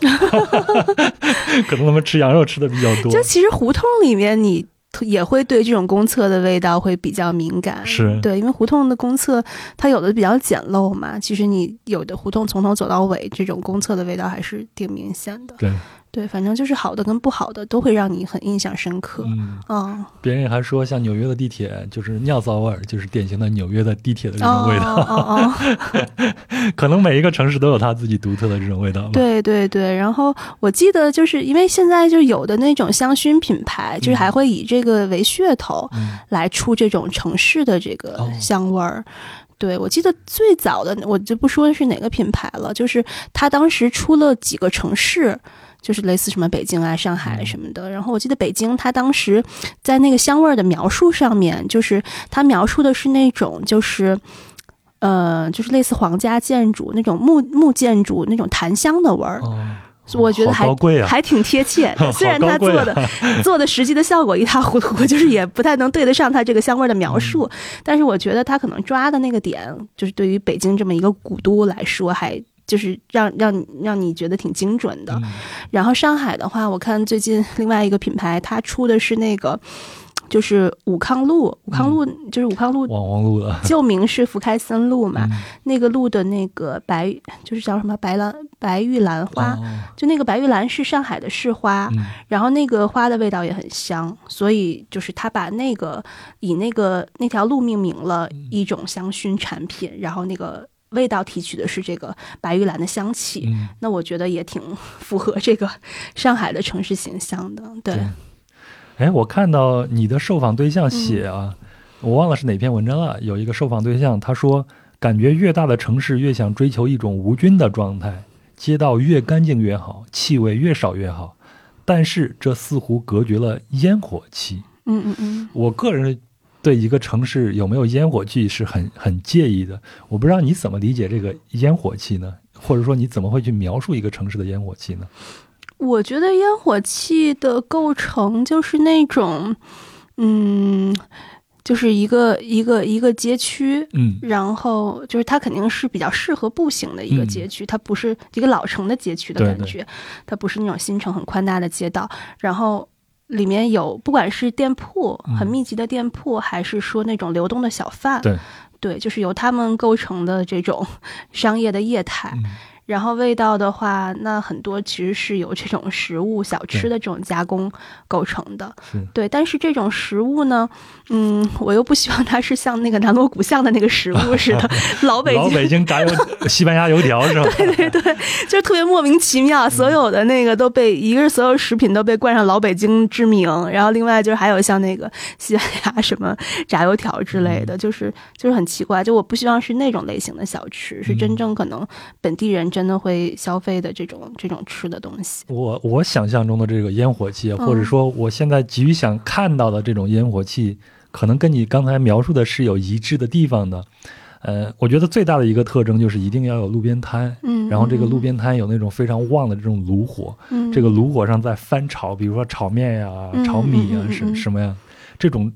<laughs> 可能他们吃羊肉吃的比较多
就。其实胡同里面你。也会对这种公厕的味道会比较敏感，
是
对，因为胡同的公厕它有的比较简陋嘛，其实你有的胡同从头走到尾，这种公厕的味道还是挺明显的。
对，
对，反正就是好的跟不好的都会让你很印象深刻。
嗯，
嗯，
别人还说像纽约的地铁就是尿骚味儿，就是典型的纽约的地铁的这种味道。
哦哦哦，<laughs>
可能每一个城市都有它自己独特的这种味道。
对对对。然后我记得就是因为现在就有的那种香薰品牌，就是还会以这个为噱头
嗯
来出这种城市的这个
哦
香味儿。对，我记得最早的我就不说是哪个品牌了，就是它当时出了几个城市，就是类似什么北京啊、上海什么的。然后我记得北京，它当时在那个香味儿的描述上面，就是它描述的是那种就是。呃，就是类似皇家建筑那种木木建筑那种檀香的味儿，
哦，
我觉得还还挺贴切的。<laughs> 虽然
好高贵
他做的、<laughs>
啊
做的实际的效果一塌糊涂，<laughs> 就是也不太能对得上他这个香味儿的描述。
嗯
但是我觉得他可能抓的那个点，就是对于北京这么一个古都来说，还就是让让你让你觉得挺精准的。
嗯
然后上海的话，我看最近 <laughs> 另外一个品牌，它出的是那个。就是武康路，武康路、就是武康路。<laughs> 旧名是福开森路嘛。
嗯
那个路的那个白，就是叫什么白兰白玉兰花，
哦
就那个白玉兰是上海的市花，
嗯
然后那个花的味道也很香，所以就是他把那个以那个那条路命名了一种香薰产品，然后那个味道提取的是这个白玉兰的香气，
嗯，
那我觉得也挺符合这个上海的城市形象的。对，
对哎，我看到你的受访对象写啊，我忘了是哪篇文章了。有一个受访对象他说，感觉越大的城市越想追求一种无菌的状态，街道越干净越好，气味越少越好。但是这似乎隔绝了烟火气。
嗯嗯嗯，
我个人对一个城市有没有烟火气是很很介意的。我不知道你怎么理解这个烟火气呢？或者说你怎么会去描述一个城市的烟火气呢？
我觉得烟火气的构成就是那种，嗯，就是一个一个一个街区，
嗯
然后就是它肯定是比较适合步行的一个街区，它不是一个老城的街区的感觉，它不是那种新城很宽大的街道，然后。里面有不管是店铺
嗯。
很密集的店铺，还是说那种流动的小贩，
对。
对，就是由他们构成的这种商业的业态。
嗯
然后味道的话，那很多其实是由这种食物小吃的这种加工构成的。对，但是这种食物呢，嗯，我又不希望它是像那个南锣鼓巷的那个食物 <laughs> 似的，老北京
老北京炸油西班牙油条是吧？<laughs>
对对对，就是特别莫名其妙，所有的那个都被一个是所有食品都被冠上老北京之名，然后另外就是还有像那个西班牙什么炸油条之类的，就是就是很奇怪，就我不希望是那种类型的小吃，是真正可能本地人。真的会消费的这种这种吃的东西，
我我想象中的这个烟火气，或者说我现在急于想看到的这种烟火气，可能跟你刚才描述的是有一致的地方的。呃，我觉得最大的一个特征就是一定要有路边摊，
嗯，
然后这个路边摊有那种非常旺的这种炉火，
嗯，
这个炉火上在翻炒，比如说炒面呀、炒米啊，什什么呀，这种。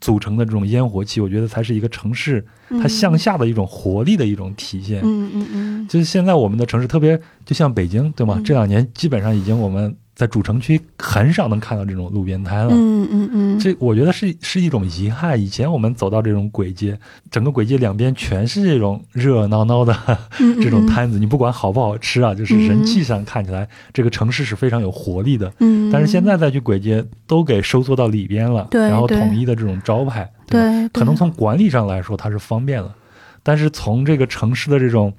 组成的这种烟火气，我觉得才是一个城市它向下的一种活力的一种体现。
嗯嗯嗯，
就是现在我们的城市特别，就像北京，对吗？这两年基本上已经我们。在主城区很少能看到这种路边摊了，
嗯嗯嗯，
这我觉得是是一种遗憾。以前我们走到这种鬼街，整个鬼街两边全是这种热热闹闹的 <laughs> 这种摊子，你不管好不好吃啊，就是人气上看起来这个城市是非常有活力的。
嗯，
但是现在再去鬼街，都给收缩到里边了，
对，
然后统一的这种招牌，
对，
可能从管理上来说它是方便了，但是从这个城市的这种。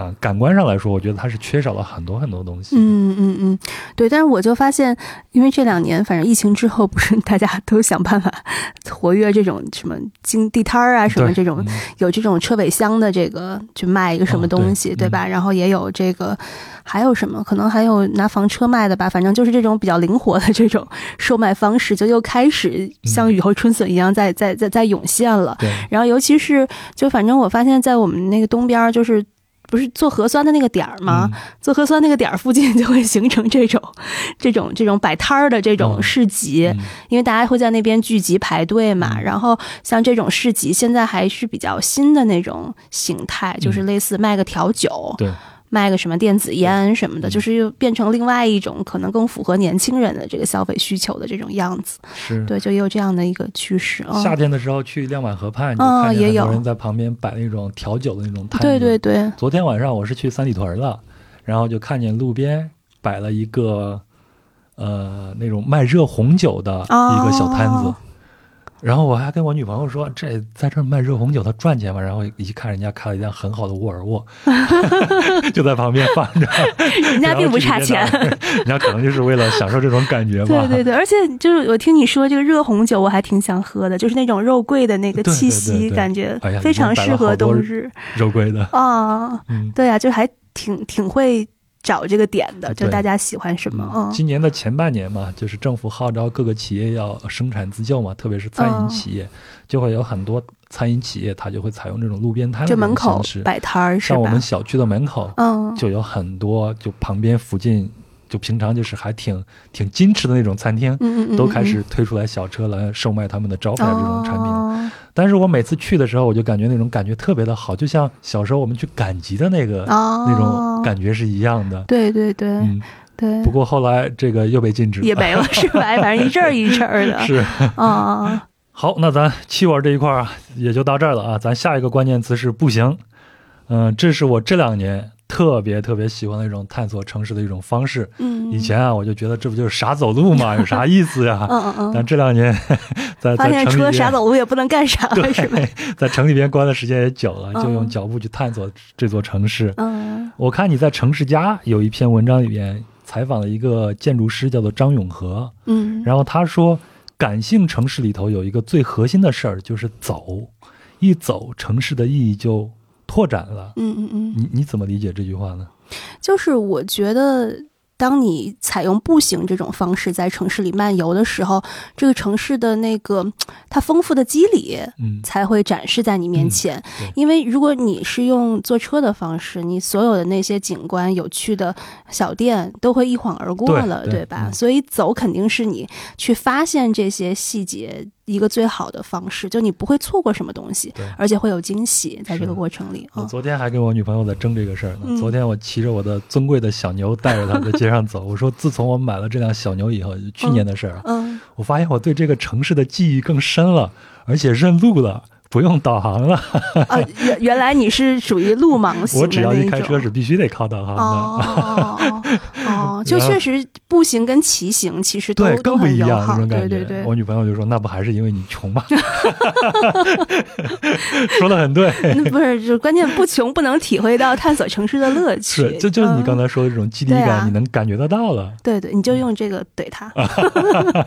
啊，感官上来说，我觉得它是缺少了很多很多东西。
嗯嗯嗯，对。但是我就发现，因为这两年，反正疫情之后，不是大家都想办法活跃这种什么经地摊儿啊，什么这种有这种车尾箱的这个去卖一个什么东西，对吧？然后也有这个，还有什么？可能还有拿房车卖的吧。反正就是这种比较灵活的这种售卖方式，就又开始像雨后春笋一样在在在在涌现了。
对。
然后尤其是就反正我发现，在我们那个东边就是。不是做核酸的那个点儿吗？做核酸那个点儿附近就会形成这种、<laughs> 这种、这种摆摊儿的这种市集，因为大家会在那边聚集排队嘛。然后像这种市集，现在还是比较新的那种形态，就是类似卖个调酒。
对。
卖个什么电子烟什么的，就是又变成另外一种可能更符合年轻人的这个消费需求的这种样子。
是
对，就也有这样的一个趋势。
夏天的时候去亮马河畔，就看见有人在旁边摆那种调酒的那种摊。
对对对。
昨天晚上我是去三里屯了，然后就看见路边摆了一个呃那种卖热红酒的一个小摊子。然后我还跟我女朋友说，这在这儿卖热红酒，他赚钱吗？然后一看，人家开了一辆很好的沃尔沃，<laughs> <laughs> 就在旁边放着，<laughs>
人家并不差钱，
人家可能就是为了享受这种感觉
吧。对对对，而且就是我听你说这个热红酒，我还挺想喝的，就是那种肉桂的那个气息，感觉非常适合冬日。
肉桂的
啊，对呀，就还挺挺会。找这个点的，就大家喜欢什么？嗯，
今年的前半年嘛，就是政府号召各个企业要生产自救嘛，特别是餐饮企业，就会有很多餐饮企业，它就会采用这种路边摊的
形式。摆摊儿，
像我们小区的门口，
嗯，
就有很多，就旁边附近。就平常就是还挺挺矜持的那种餐厅，都开始推出来小车来售卖他们的招牌这种产品。但是我每次去的时候，我就感觉那种感觉特别的好，就像小时候我们去赶集的那个那种感觉是一样的。
对对对，嗯对。
不过后来这个又被禁止了，
也没了是吧？<laughs> 反正一阵儿一阵儿的。
是
啊。
好，那咱气味这一块啊，也就到这儿了啊。咱下一个关键词是步行。嗯，这是我这两年。特别特别喜欢的一种探索城市的一种方式。
嗯，
以前啊，我就觉得这不就是傻走路吗？<laughs> 有啥意思呀？
嗯嗯嗯。
但这两年 <laughs> 在
发现除了傻走路也不能干啥了，是
吧？<laughs> 在城里边关的时间也久了，就用脚步去探索这座城市。
嗯，
我看你在城市家有一篇文章里边采访了一个建筑师，叫做张永和。
嗯，
然后他说，感性城市里头有一个最核心的事儿，就是走，一走城市的意义就。拓展了，
嗯嗯嗯，
你你怎么理解这句话呢？
就是我觉得。当你采用步行这种方式在城市里漫游的时候，这个城市的那个它丰富的肌理，
嗯，
才会展示在你面前。因为如果你是用坐车的方式，你所有的那些景观、有趣的小店都会一晃而过了，对吧？所以走肯定是你去发现这些细节一个最好的方式，就你不会错过什么东西，而且会有惊喜在这个过程里。
我昨天还跟我女朋友在争这个事儿呢。昨天我骑着我的尊贵的小牛，带着她在街。上走，我说自从我买了这辆小牛以后，去年的事儿
嗯，
我发现我对这个城市的记忆更深了，而且认路了不用导航了。
啊，原原来你是属于路盲型
我只要。一开车是必须得靠导航的。
哦哦就确实步行跟骑行其实都
对，更不一样那种感觉。
对对对。
我女朋友就说：“那不还是因为你穷吗？” <laughs> 说的很对，
那不是，就关键不穷不能体会到探索城市的乐趣。
是，这就是你刚
才、
说的这种激励感，你能感觉得到了，
对对，你就用这个怼他。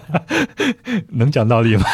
<laughs>
能讲道理吗？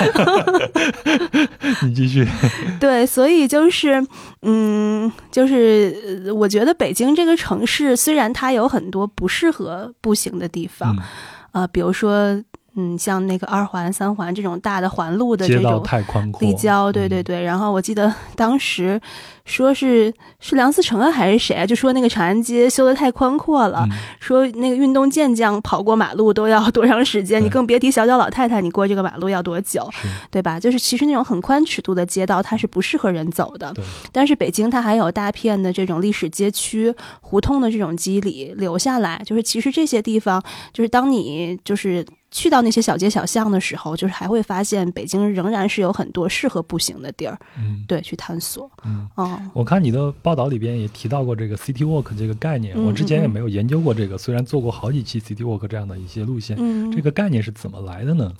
<laughs> 你继续。<laughs>
对，所以就是，嗯，就是呃我觉得北京这个城市虽然它有很多不适合步行的地方，
嗯。
呃，比如说，嗯，像那个二环、三环这种大的环路的这种
太宽阔，
立交，对对
嗯
对。然后我记得 <laughs> 当时说是是梁思成啊还是谁啊，就说那个长安街修的太宽阔了，
嗯
说那个运动健将跑过马路都要多长时间，
对
你更别提小脚老太太你过这个马路要多久，对吧？就是其实那种很宽尺度的街道它是不适合人走的，但是北京它还有大片的这种历史街区、胡同的这种肌理留下来，就是其实这些地方，就是当你就是。去到那些小街小巷的时候，就是还会发现北京仍然是有很多适合步行的地儿，
嗯
对，去探索。
嗯。
哦，
我看你的报道里边也提到过这个 City Walk 这个概念，
嗯
我之前也没有研究过这个，虽然做过好几期 City Walk 这样的一些路线，
嗯，
这个概念是怎么来的呢？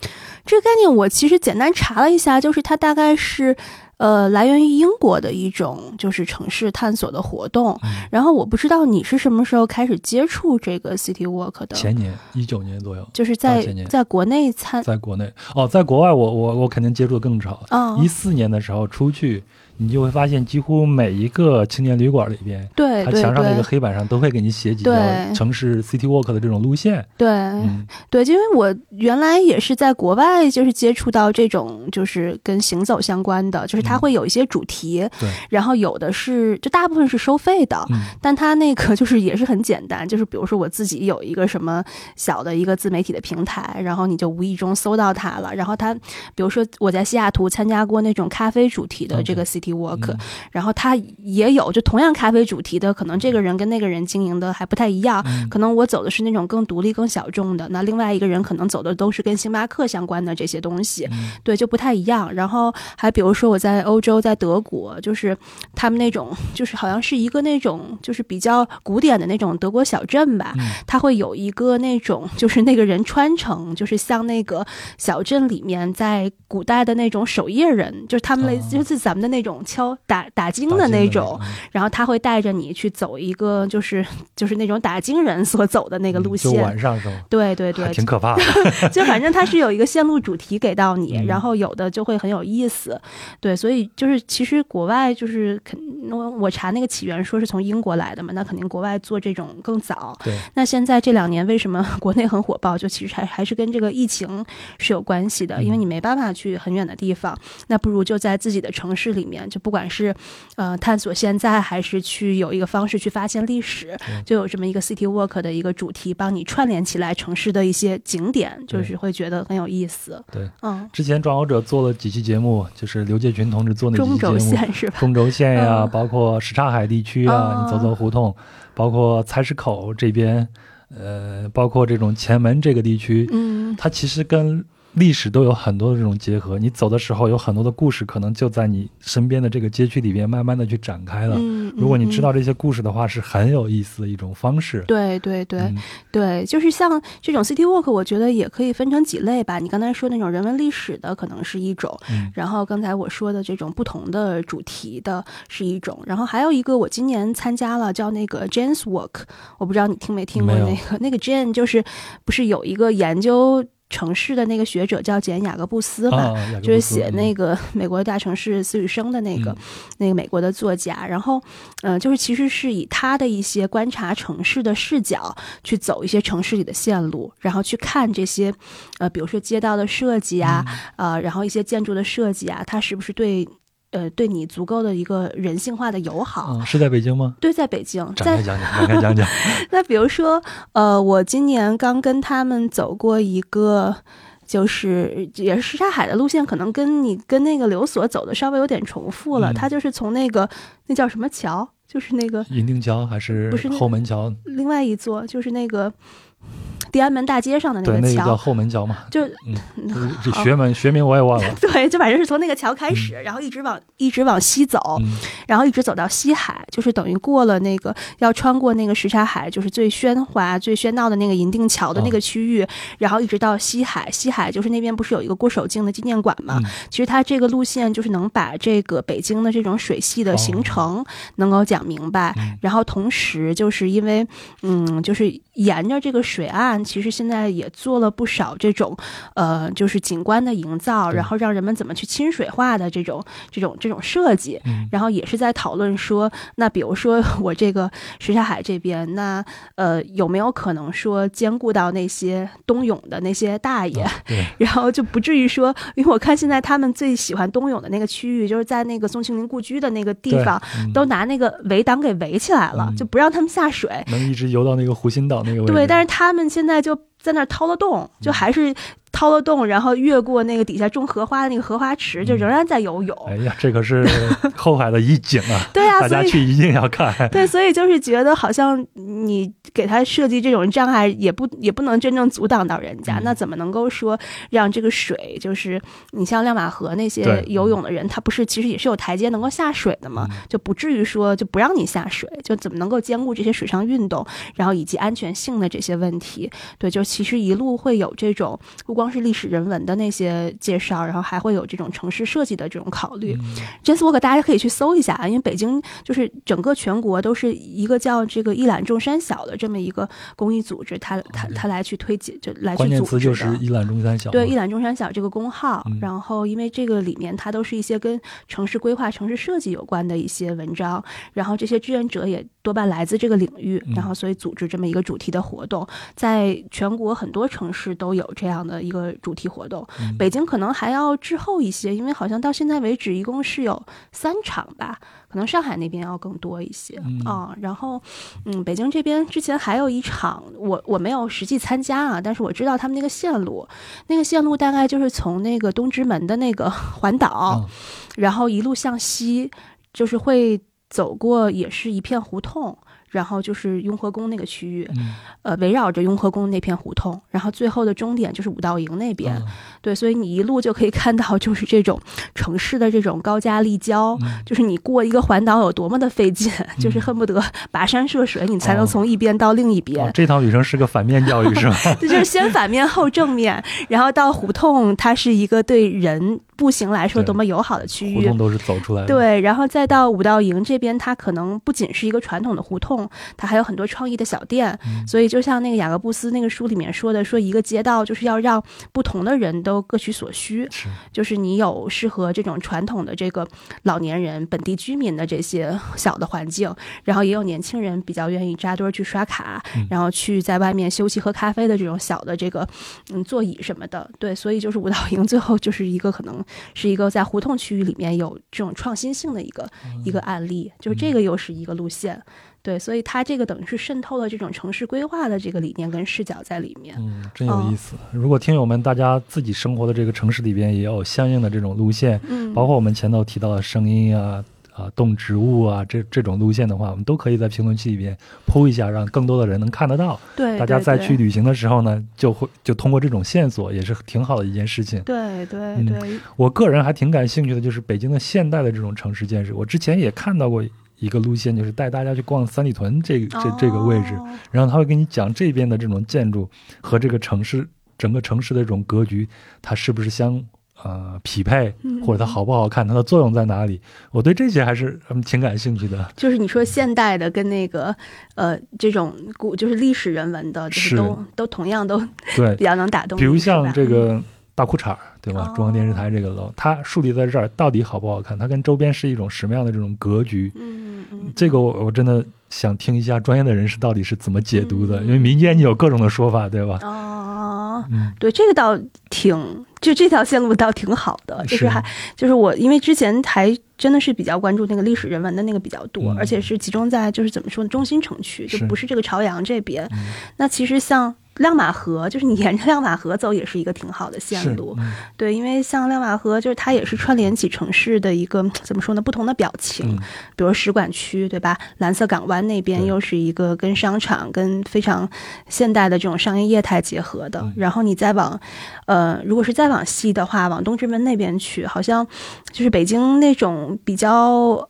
这个概念我其实简单查了一下，就是它大概是，呃，来源于英国的一种就是城市探索的活动。
嗯。
然后我不知道你是什么时候开始接触这个 City Walk 的，
前年一九年左右，
就是在在国内参
在国内。哦，在国外我我我肯定接触的更早，
啊，
一四年的时候出去，你就会发现几乎每一个青年旅馆里边，
对对对
墙上那个黑板上都会给你写几条城市 City Walk 的这种路线。
对、
嗯。
对，就因为我原来也是在国外，就是接触到这种就是跟行走相关的，就是它
嗯。
会有一些主题，
对。
然后有的是就大部分是收费的，
嗯。
但它那个就是也是很简单，就是比如说我自己有一个什么小的一个自媒体的平台，然后你就无意中搜到它了，然后它比如说我在西雅图参加过那种咖啡主题的这个 City 然后他也有就同样咖啡主题的，可能这个人跟那个人经营的还不太一样，
嗯。
可能我走的是那种更独立、更小众的，那另外一个人可能走的都是跟星巴克相关的这些东西，
嗯。
对，就不太一样。然后还比如说我在欧洲，在德国，就是他们那种，<laughs> 就是好像是一个那种，就是比较古典的那种德国小镇吧，
嗯。
它会有一个那种，<laughs> 就是那个人穿成，就是像那个小镇里面在古代的那种守夜人，就是他们类似，
哦。
就是咱们的那种敲打打经的那种。
嗯
然后他会带着你去走一个，就是 <laughs> 就是那种打经人所走的那个路
嗯就
线，
晚上是吗？
对对对，
挺可怕的。<laughs>
就反正它是有一个线路主题给到你，<laughs>
嗯
然后有的就会很有意思，对，所以就是其实国外就是肯我我查那个起源说是从英国来的嘛，那肯定国外做这种更早。
对，
那现在这两年为什么国内很火爆？就其实还还是跟这个疫情是有关系的，
嗯
因为你没办法去很远的地方，那不如就在自己的城市里面，就不管是呃探索现在，还是去有一个方式去发现历史，就有这么一个 City Walk 的一个主题，帮你串联起来城市的一些景点，就是会觉得很有意思。
对，
嗯，
之前壮游者做了几期节目，就是刘介群同志做那几
中轴线是吧？
中轴线呀、
嗯。<laughs>
包括什刹海地区啊，
哦
你走走胡同，包括菜市口这边，呃，包括这种前门这个地区，
嗯，
它其实跟历史都有很多的这种结合。你走的时候有很多的故事，可能就在你身边的这个街区里边慢慢的去展开了。
嗯，
如果你知道
嗯。
这些故事的话，是很有意思的一种方式。
对对对、
嗯
对，就是像这种 city walk，我觉得也可以分成几类吧。你刚才说那种人文历史的，可能是一种，
嗯
然后刚才我说的这种不同的主题的是一种，然后还有一个我今年参加了叫那个 Jane's Walk，我不知道你听没听过那个那个 Jane 就是不是有一个研究城市的那个学者叫简雅各布斯
吧？
就是写那个美国大城市私语生的那个、
嗯。
那个美国的作家，然后，呃，就是其实是以他的一些观察城市的视角去走一些城市里的线路，然后去看这些，呃，比如说街道的设计啊，
嗯。
呃，然后一些建筑的设计啊，它是不是对，呃，对你足够的一个人性化的友好？
嗯，是在北京吗？
对，在北京，
展开讲讲，展开讲讲。<laughs>
那比如说，呃，我今年刚跟他们走过一个，就是也是什刹海的路线，可能跟你跟那个刘所走的稍微有点重复了。
嗯
他就是从那个那叫什么桥，就是那个
银锭桥还是
不是
后门桥？
另外一座，就是那个地安门大街上的那
对，
个
那个叫
桥，
后门桥嘛，
就
嗯，<laughs> 就是这学门学名我也忘了。<laughs>
对，就反正是从那个桥开始，然后一直往一直往西走，
嗯
然后一直走到西海，就是等于过了那个要穿过那个什刹海，就是最喧哗、最喧闹的那个银锭桥的那个区域，然后一直到西海。西海就是那边不是有一个郭守敬的纪念馆嘛？
嗯
其实它这个路线就是能把这个北京的这种水系的形成能够讲明白，
嗯
然后同时就是因为嗯，就是沿着这个水岸，其实现在也做了不少这种呃，就是景观的营造，然后让人们怎么去亲水化的这种这种这种设计。
嗯。
然后也是在讨论说，那比如说 <laughs> 我这个什刹海这边，那呃有没有可能说兼顾到那些冬泳的那些大爷，<laughs> 然后就不至于说，因为我看现在他们最喜欢冬泳的那个区域，就是在那个宋庆龄故居的那个地方，
嗯。
都拿那个围挡给围起来了，
嗯。
就不让他们下水。
能一直游到那个湖心岛
对，但是他们现在就在那掏了洞，就还是掏了洞，然后越过那个底下种荷花的那个荷花池，就仍然在游泳。
哎呀，这可是 <laughs> 后海的一景啊！
对啊，
大家去一定要看。<laughs>
对，所以就是觉得好像你给他设计这种障碍，也不也不能真正阻挡到人家。
嗯
那怎么能够说让这个水，就是你像亮马河那些游泳的人，他不是其实也是有台阶能够下水的嘛？
嗯
就不至于说就不让你下水，就怎么能够兼顾这些水上运动，然后以及安全性的这些问题？对，就其实一路会有这种不光是历史人文的那些介绍，然后还会有这种城市设计的这种考虑。
嗯
j a s Walk 大家可以去搜一下啊，因为北京就是整个全国都是一个叫这个一览众山小的这么一个公益组织，他他他来去推荐，就来去
关键
组织
就是一览众山小。
对一览众山小这个公号，
嗯
然后因为这个里面它都是一些跟城市规划、城市设计有关的一些文章，然后这些志愿者也多半来自这个领域，
嗯
然后所以组织这么一个主题的活动，在全国很多城市都有这样的一个主题活动。
嗯
北京可能还要滞后一些，因为好像到现在为止一共是有三场吧，可能上海那边要更多一些
嗯
啊。然后，嗯，北京这边之前还有一场，我我没有实际参加啊，但是我知道他们那个线路，那个线路大概就是从那个东直门的那个 <laughs> 环岛，
啊
然后一路向西，就是会走过也是一片胡同。然后就是雍和宫那个区域，
嗯
呃，围绕着雍和宫那片胡同，然后最后的终点就是五道营那边，
啊
对，所以你一路就可以看到，就是这种城市的这种高架立交，
嗯
就是你过一个环岛有多么的费劲，就是恨不得跋山涉水，你才能
哦
从一边到另一边。
哦这趟旅程是个反面教育是吧？<laughs>
这就是先反面后正面，然后到胡同，它是一个对人步行来说多么友好的区域
胡同。都是走出来的。，
对，然后再到五道营这边，它可能不仅是一个传统的胡同，它还有很多创意的小店。
嗯
所以就像那个雅各布斯那个书里面说的，说一个街道就是要让不同的人都各取所需。
是
就是你有适合这种传统的这个老年人、本地居民的这些小的环境，然后也有年轻人比较愿意扎堆儿去刷卡，
嗯
然后去在外面休息喝咖啡的这种小的这个嗯座椅什么的。对，所以就是五道营最后就是一个可能是一个在胡同区域里面有这种创新性的一个、一个案例，就是这个又是一个路线。对，所以它这个等于是渗透了这种城市规划的这个理念跟视角在里面。
嗯，真有意思。如果听友们大家自己生活的这个城市里边也有相应的这种路线，
嗯，
包括我们前头提到的声音啊。啊，动植物啊，这这种路线的话，我们都可以在评论区里边铺一下，让更多的人能看得到。
对，
大家
对对
在去旅行的时候呢，就会就通过这种线索，也是挺好的一件事情。
对对
嗯
对，
我个人还挺感兴趣的，就是北京的现代的这种城市建设。我之前也看到过一个路线，就是带大家去逛三里屯这个这这个位置，
哦
然后他会跟你讲这边的这种建筑和这个城市整个城市的这种格局，它是不是相呃匹配，
嗯
或者它好不好看，它的作用在哪里？我对这些还是嗯挺感兴趣的。
就是你说现代的跟那个呃这种古就是历史人文的，就是
是
都都同样都
对 <laughs>
比，较能打动。
比如像这个大裤衩儿，对吧？
哦
中央电视台这个楼，它树立在这儿到底好不好看？它跟周边是一种什么样的这种格局？
嗯嗯，
这个我我真的想听一下专业的人士到底是怎么解读的，
嗯
因为民间你有各种的说法，对吧？
哦，
嗯，
对，这个倒挺，就这条线路倒挺好的，就是
是
还就是我因为之前还真的是比较关注那个历史人文的那个比较多，
嗯。
而且是集中在就是怎么说，中心城区，就不是这个朝阳这边。
嗯。
那其实像亮马河，<laughs> 就是你沿着亮马河走，也是一个挺好的线路。对，因为像亮马河，就是它也是串联起城市的一个怎么说呢？不同的表情，比如使馆区，对吧？蓝色港湾那边又是一个跟商场、跟非常现代的这种商业业态结合的。然后你再往，呃，如果是再往西的话，往东直门那边去，好像就是北京那种比较。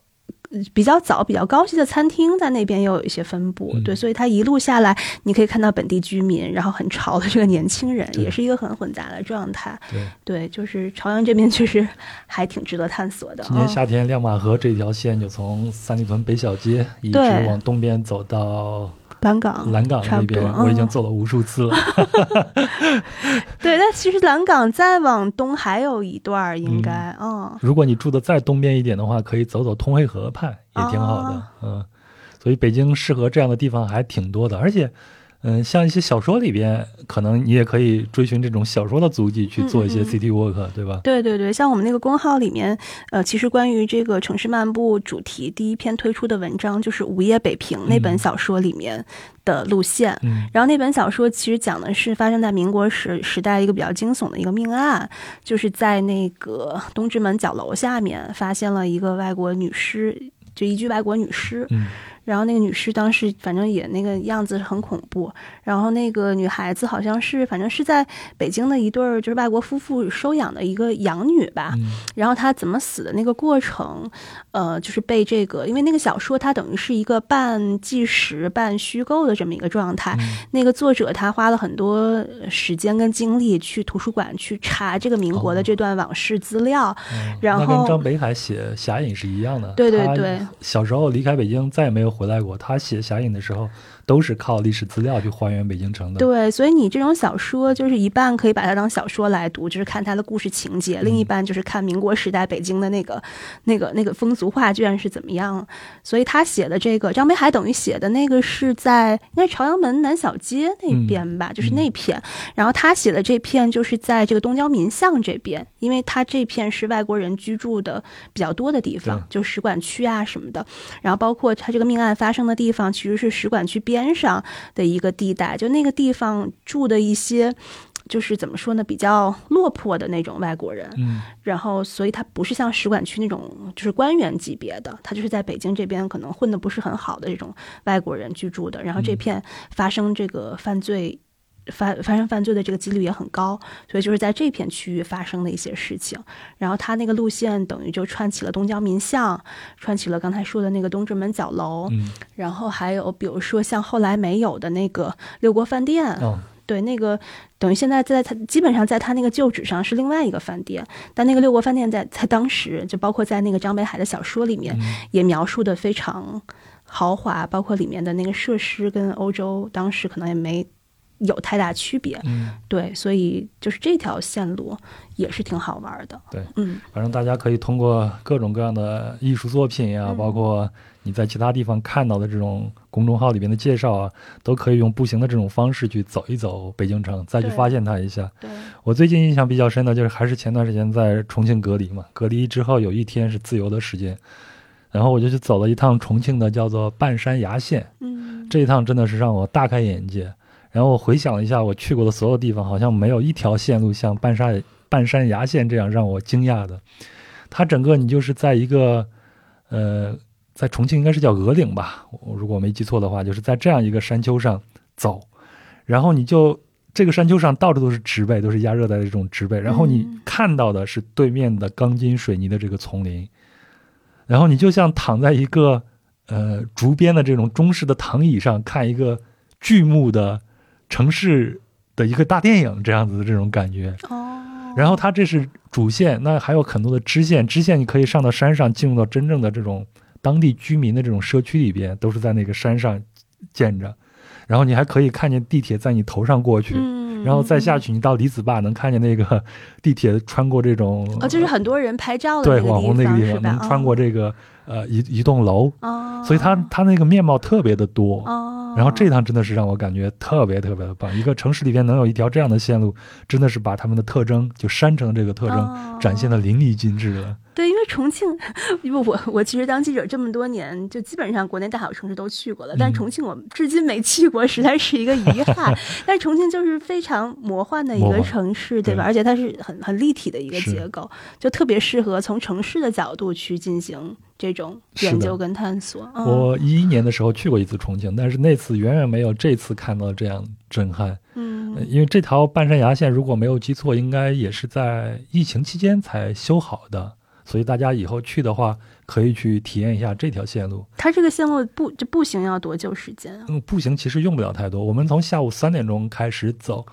比较早、比较高级的餐厅在那边又有一些分布，对，所以它一路下来，你可以看到本地居民，然后很潮的这个年轻人，也是一个很混杂的状态。
对，
对，就是朝阳这边确实还挺值得探索的。
今年夏天，亮马河这条线就从三里屯北小街一直往东边走到。
蓝港，
蓝港那边我已经走了无数次了。<laughs>
对，但其实蓝港再往东还有一段，应该嗯。
如果你住的再东边一点的话，可以走走通惠河畔，也挺好的。嗯，所以北京适合这样的地方还挺多的，而且。嗯，像一些小说里边，可能你也可以追寻这种小说的足迹去做一些 city walk，对吧？
对对对，像我们那个公号里面，呃，其实关于这个城市漫步主题，第一篇推出的文章就是《午夜北平》那本小说里面的路线。
嗯，
然后那本小说其实讲的是发生在民国时时代一个比较惊悚的一个命案，就是在那个东直门角楼下面发现了一个外国女尸，就一具外国女尸。
嗯。
然后那个女士当时反正也那个样子很恐怖，然后那个女孩子好像是反正是在北京的一对儿就是外国夫妇收养的一个养女吧，然后她怎么死的那个过程，呃，就是被这个因为那个小说它等于是一个半纪实半虚构的这么一个状态，那个作者他花了很多时间跟精力去图书馆去查这个民国的这段往事资料，然后
跟张北海写《侠隐》是一样的，
对对对，
小时候离开北京再也没有。回来过，他写《侠影》的时候。都是靠历史资料去还原北京城的。
对，所以你这种小说就是一半可以把它当小说来读，就是看它的故事情节；另一半就是看民国时代北京的那个、那个、那个风俗画卷是怎么样。所以他写的这个张北海等于写的那个是在应该朝阳门南小街那边吧，就是那片。然后他写的这片就是在这个东郊民巷这边，因为他这片是外国人居住的比较多的地方，就使馆区啊什么的。然后包括他这个命案发生的地方其实是使馆区边。边上的一个地带，就那个地方住的一些，就是怎么说呢，比较落魄的那种外国人。
嗯，
然后所以他不是像使馆区那种就是官员级别的，他就是在北京这边可能混的不是很好的这种外国人居住的。然后这片发生这个犯罪。发发生犯罪的这个几率也很高，所以就是在这片区域发生的一些事情。然后他那个路线等于就串起了东交民巷，串起了刚才说的那个东直门角楼，
嗯，
然后还有比如说像后来没有的那个六国饭店，对，那个等于现在在他基本上在他那个旧址上是另外一个饭店，但那个六国饭店在在当时就包括在那个张北海的小说里面也描述的非常豪华，包括里面的那个设施跟欧洲当时可能也没。有太大区别，
嗯，
对，所以就是这条线路也是挺好玩的，
对，
嗯，
反正大家可以通过各种各样的艺术作品呀，包括你在其他地方看到的这种公众号里边的介绍啊，都可以用步行的这种方式去走一走北京城，再去发现它一下。
对，
我最近印象比较深的就是还是前段时间在重庆隔离嘛，隔离之后有一天是自由的时间，然后我就去走了一趟重庆的叫做半山崖线，
嗯，
这一趟真的是让我大开眼界。然后我回想了一下，我去过的所有地方，好像没有一条线路像半山半山崖线这样让我惊讶的。它整个你就是在一个，呃，在重庆应该是叫鹅岭吧，我如果没记错的话，就是在这样一个山丘上走，然后你就这个山丘上到处都是植被，都是亚热带的这种植被，然后你看到的是对面的钢筋水泥的这个丛林，然后你就像躺在一个呃竹编的这种中式的躺椅上看一个巨木的。城市的一个大电影这样子的这种感觉。
哦，
然后它这是主线，那还有很多的支线，支线你可以上到山上，进入到真正的这种当地居民的这种社区里边，都是在那个山上建着，然后你还可以看见地铁在你头上过去，然后再下去，你到李子坝能看见那个地铁穿过这种
哦，就是很多人拍照的
对网红
那
个地方能穿过这个呃一一栋楼。哦，所以它它那个面貌特别的多。
哦。
然后这趟真的是让我感觉特别特别的棒，一个城市里边能有一条这样的线路，真的是把他们的特征，就山城这个特征展现的淋漓尽致了。
对，因为重庆，因为我我其实当记者这么多年，就基本上国内大小城市都去过了，但重庆我至今没去过，实在是一个遗憾。<laughs> 但重庆就是非常魔幻的一个城市，对吧？而且它是很很立体的一个结构，就特别适合从城市的角度去进行这种研究跟探索。
我一一年的时候去过一次重庆，但是那次远远没有这次看到这样震撼。
嗯，
因为这条半山崖线，如果没有记错，应该也是在疫情期间才修好的。所以大家以后去的话，可以去体验一下这条线路。
它这个线路步这步行要多久时间啊？
嗯，步行其实用不了太多。我们从下午三点钟开始走，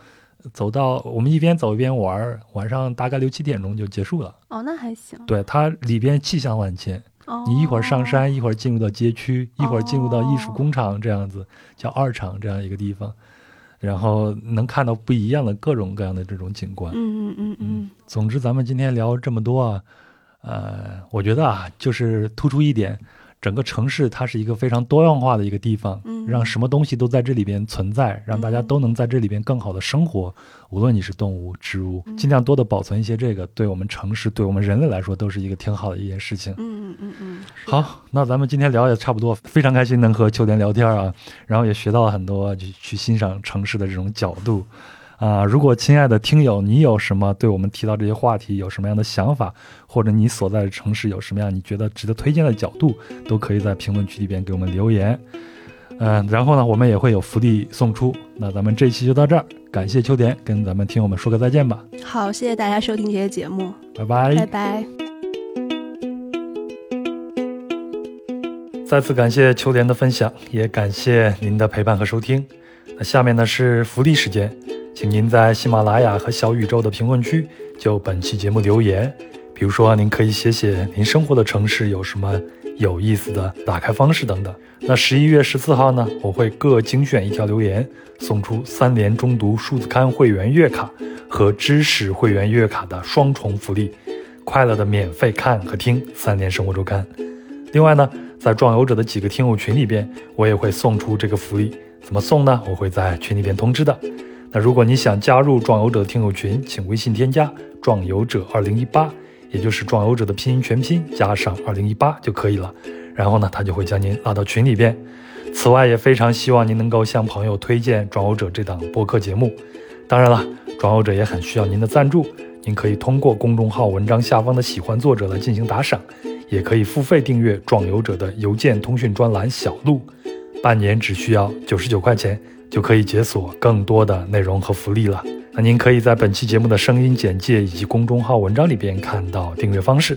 走到我们一边走一边玩，晚上大概六七点钟就结束了。哦，
那还行。
对，它里边气象万千。哦。你一会儿上山，一会儿进入到街区，一会儿进入到艺术工厂，这样子叫二厂这样一个地方，然后能看到不一样的各种各样的这种景观。
嗯嗯嗯嗯。
总之，咱们今天聊这么多啊。呃，我觉得啊，就是突出一点，整个城市它是一个非常多样化的一个地方，
嗯，
让什么东西都在这里边存在，让大家都能在这里边更好的生活。无论你是动物、植物，尽量多的保存一些这个，对我们城市、对我们人类来说，都是一个挺好的一件事情。
嗯嗯嗯嗯。
好，那咱们今天聊也差不多，非常开心能和秋莲聊天啊，然后也学到了很多，去去欣赏城市的这种角度。啊，如果亲爱的听友，你有什么对我们提到这些话题有什么样的想法，或者你所在的城市有什么样你觉得值得推荐的角度，都可以在评论区里边给我们留言。嗯，然后呢，我们也会有福利送出。那咱们这期就到这儿，感谢秋田，跟咱们听友们说个再见吧。
好，谢谢大家收听这些节目，
拜拜，
拜拜。
再次感谢秋莲的分享，也感谢您的陪伴和收听。那下面呢是福利时间。请您在喜马拉雅和小宇宙的评论区就本期节目留言，比如说您可以写写您生活的城市有什么有意思的打开方式等等。那十一月十四号呢，我会各精选一条留言，送出三联中读数字刊会员月卡和知识会员月卡的双重福利，快乐的免费看和听三联生活周刊。另外呢，在壮游者的几个听友群里边，我也会送出这个福利，怎么送呢？我会在群里边通知的。如果你想加入壮游者听友群，请微信添加“壮游者二零一八”，也就是壮游者的拼音全拼加上二零一八就可以了。然后呢，他就会将您拉到群里边。此外，也非常希望您能够向朋友推荐壮游者这档播客节目。当然了，壮游者也很需要您的赞助。您可以通过公众号文章下方的喜欢作者来进行打赏，也可以付费订阅壮游者的邮件通讯专栏小路，半年只需要九十九块钱。就可以解锁更多的内容和福利了。那您可以在本期节目的声音简介以及公众号文章里边看到订阅方式。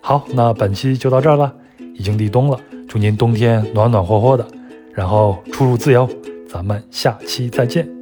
好，那本期就到这儿了，已经立冬了，祝您冬天暖暖和和的，然后出入自由。咱们下期再见。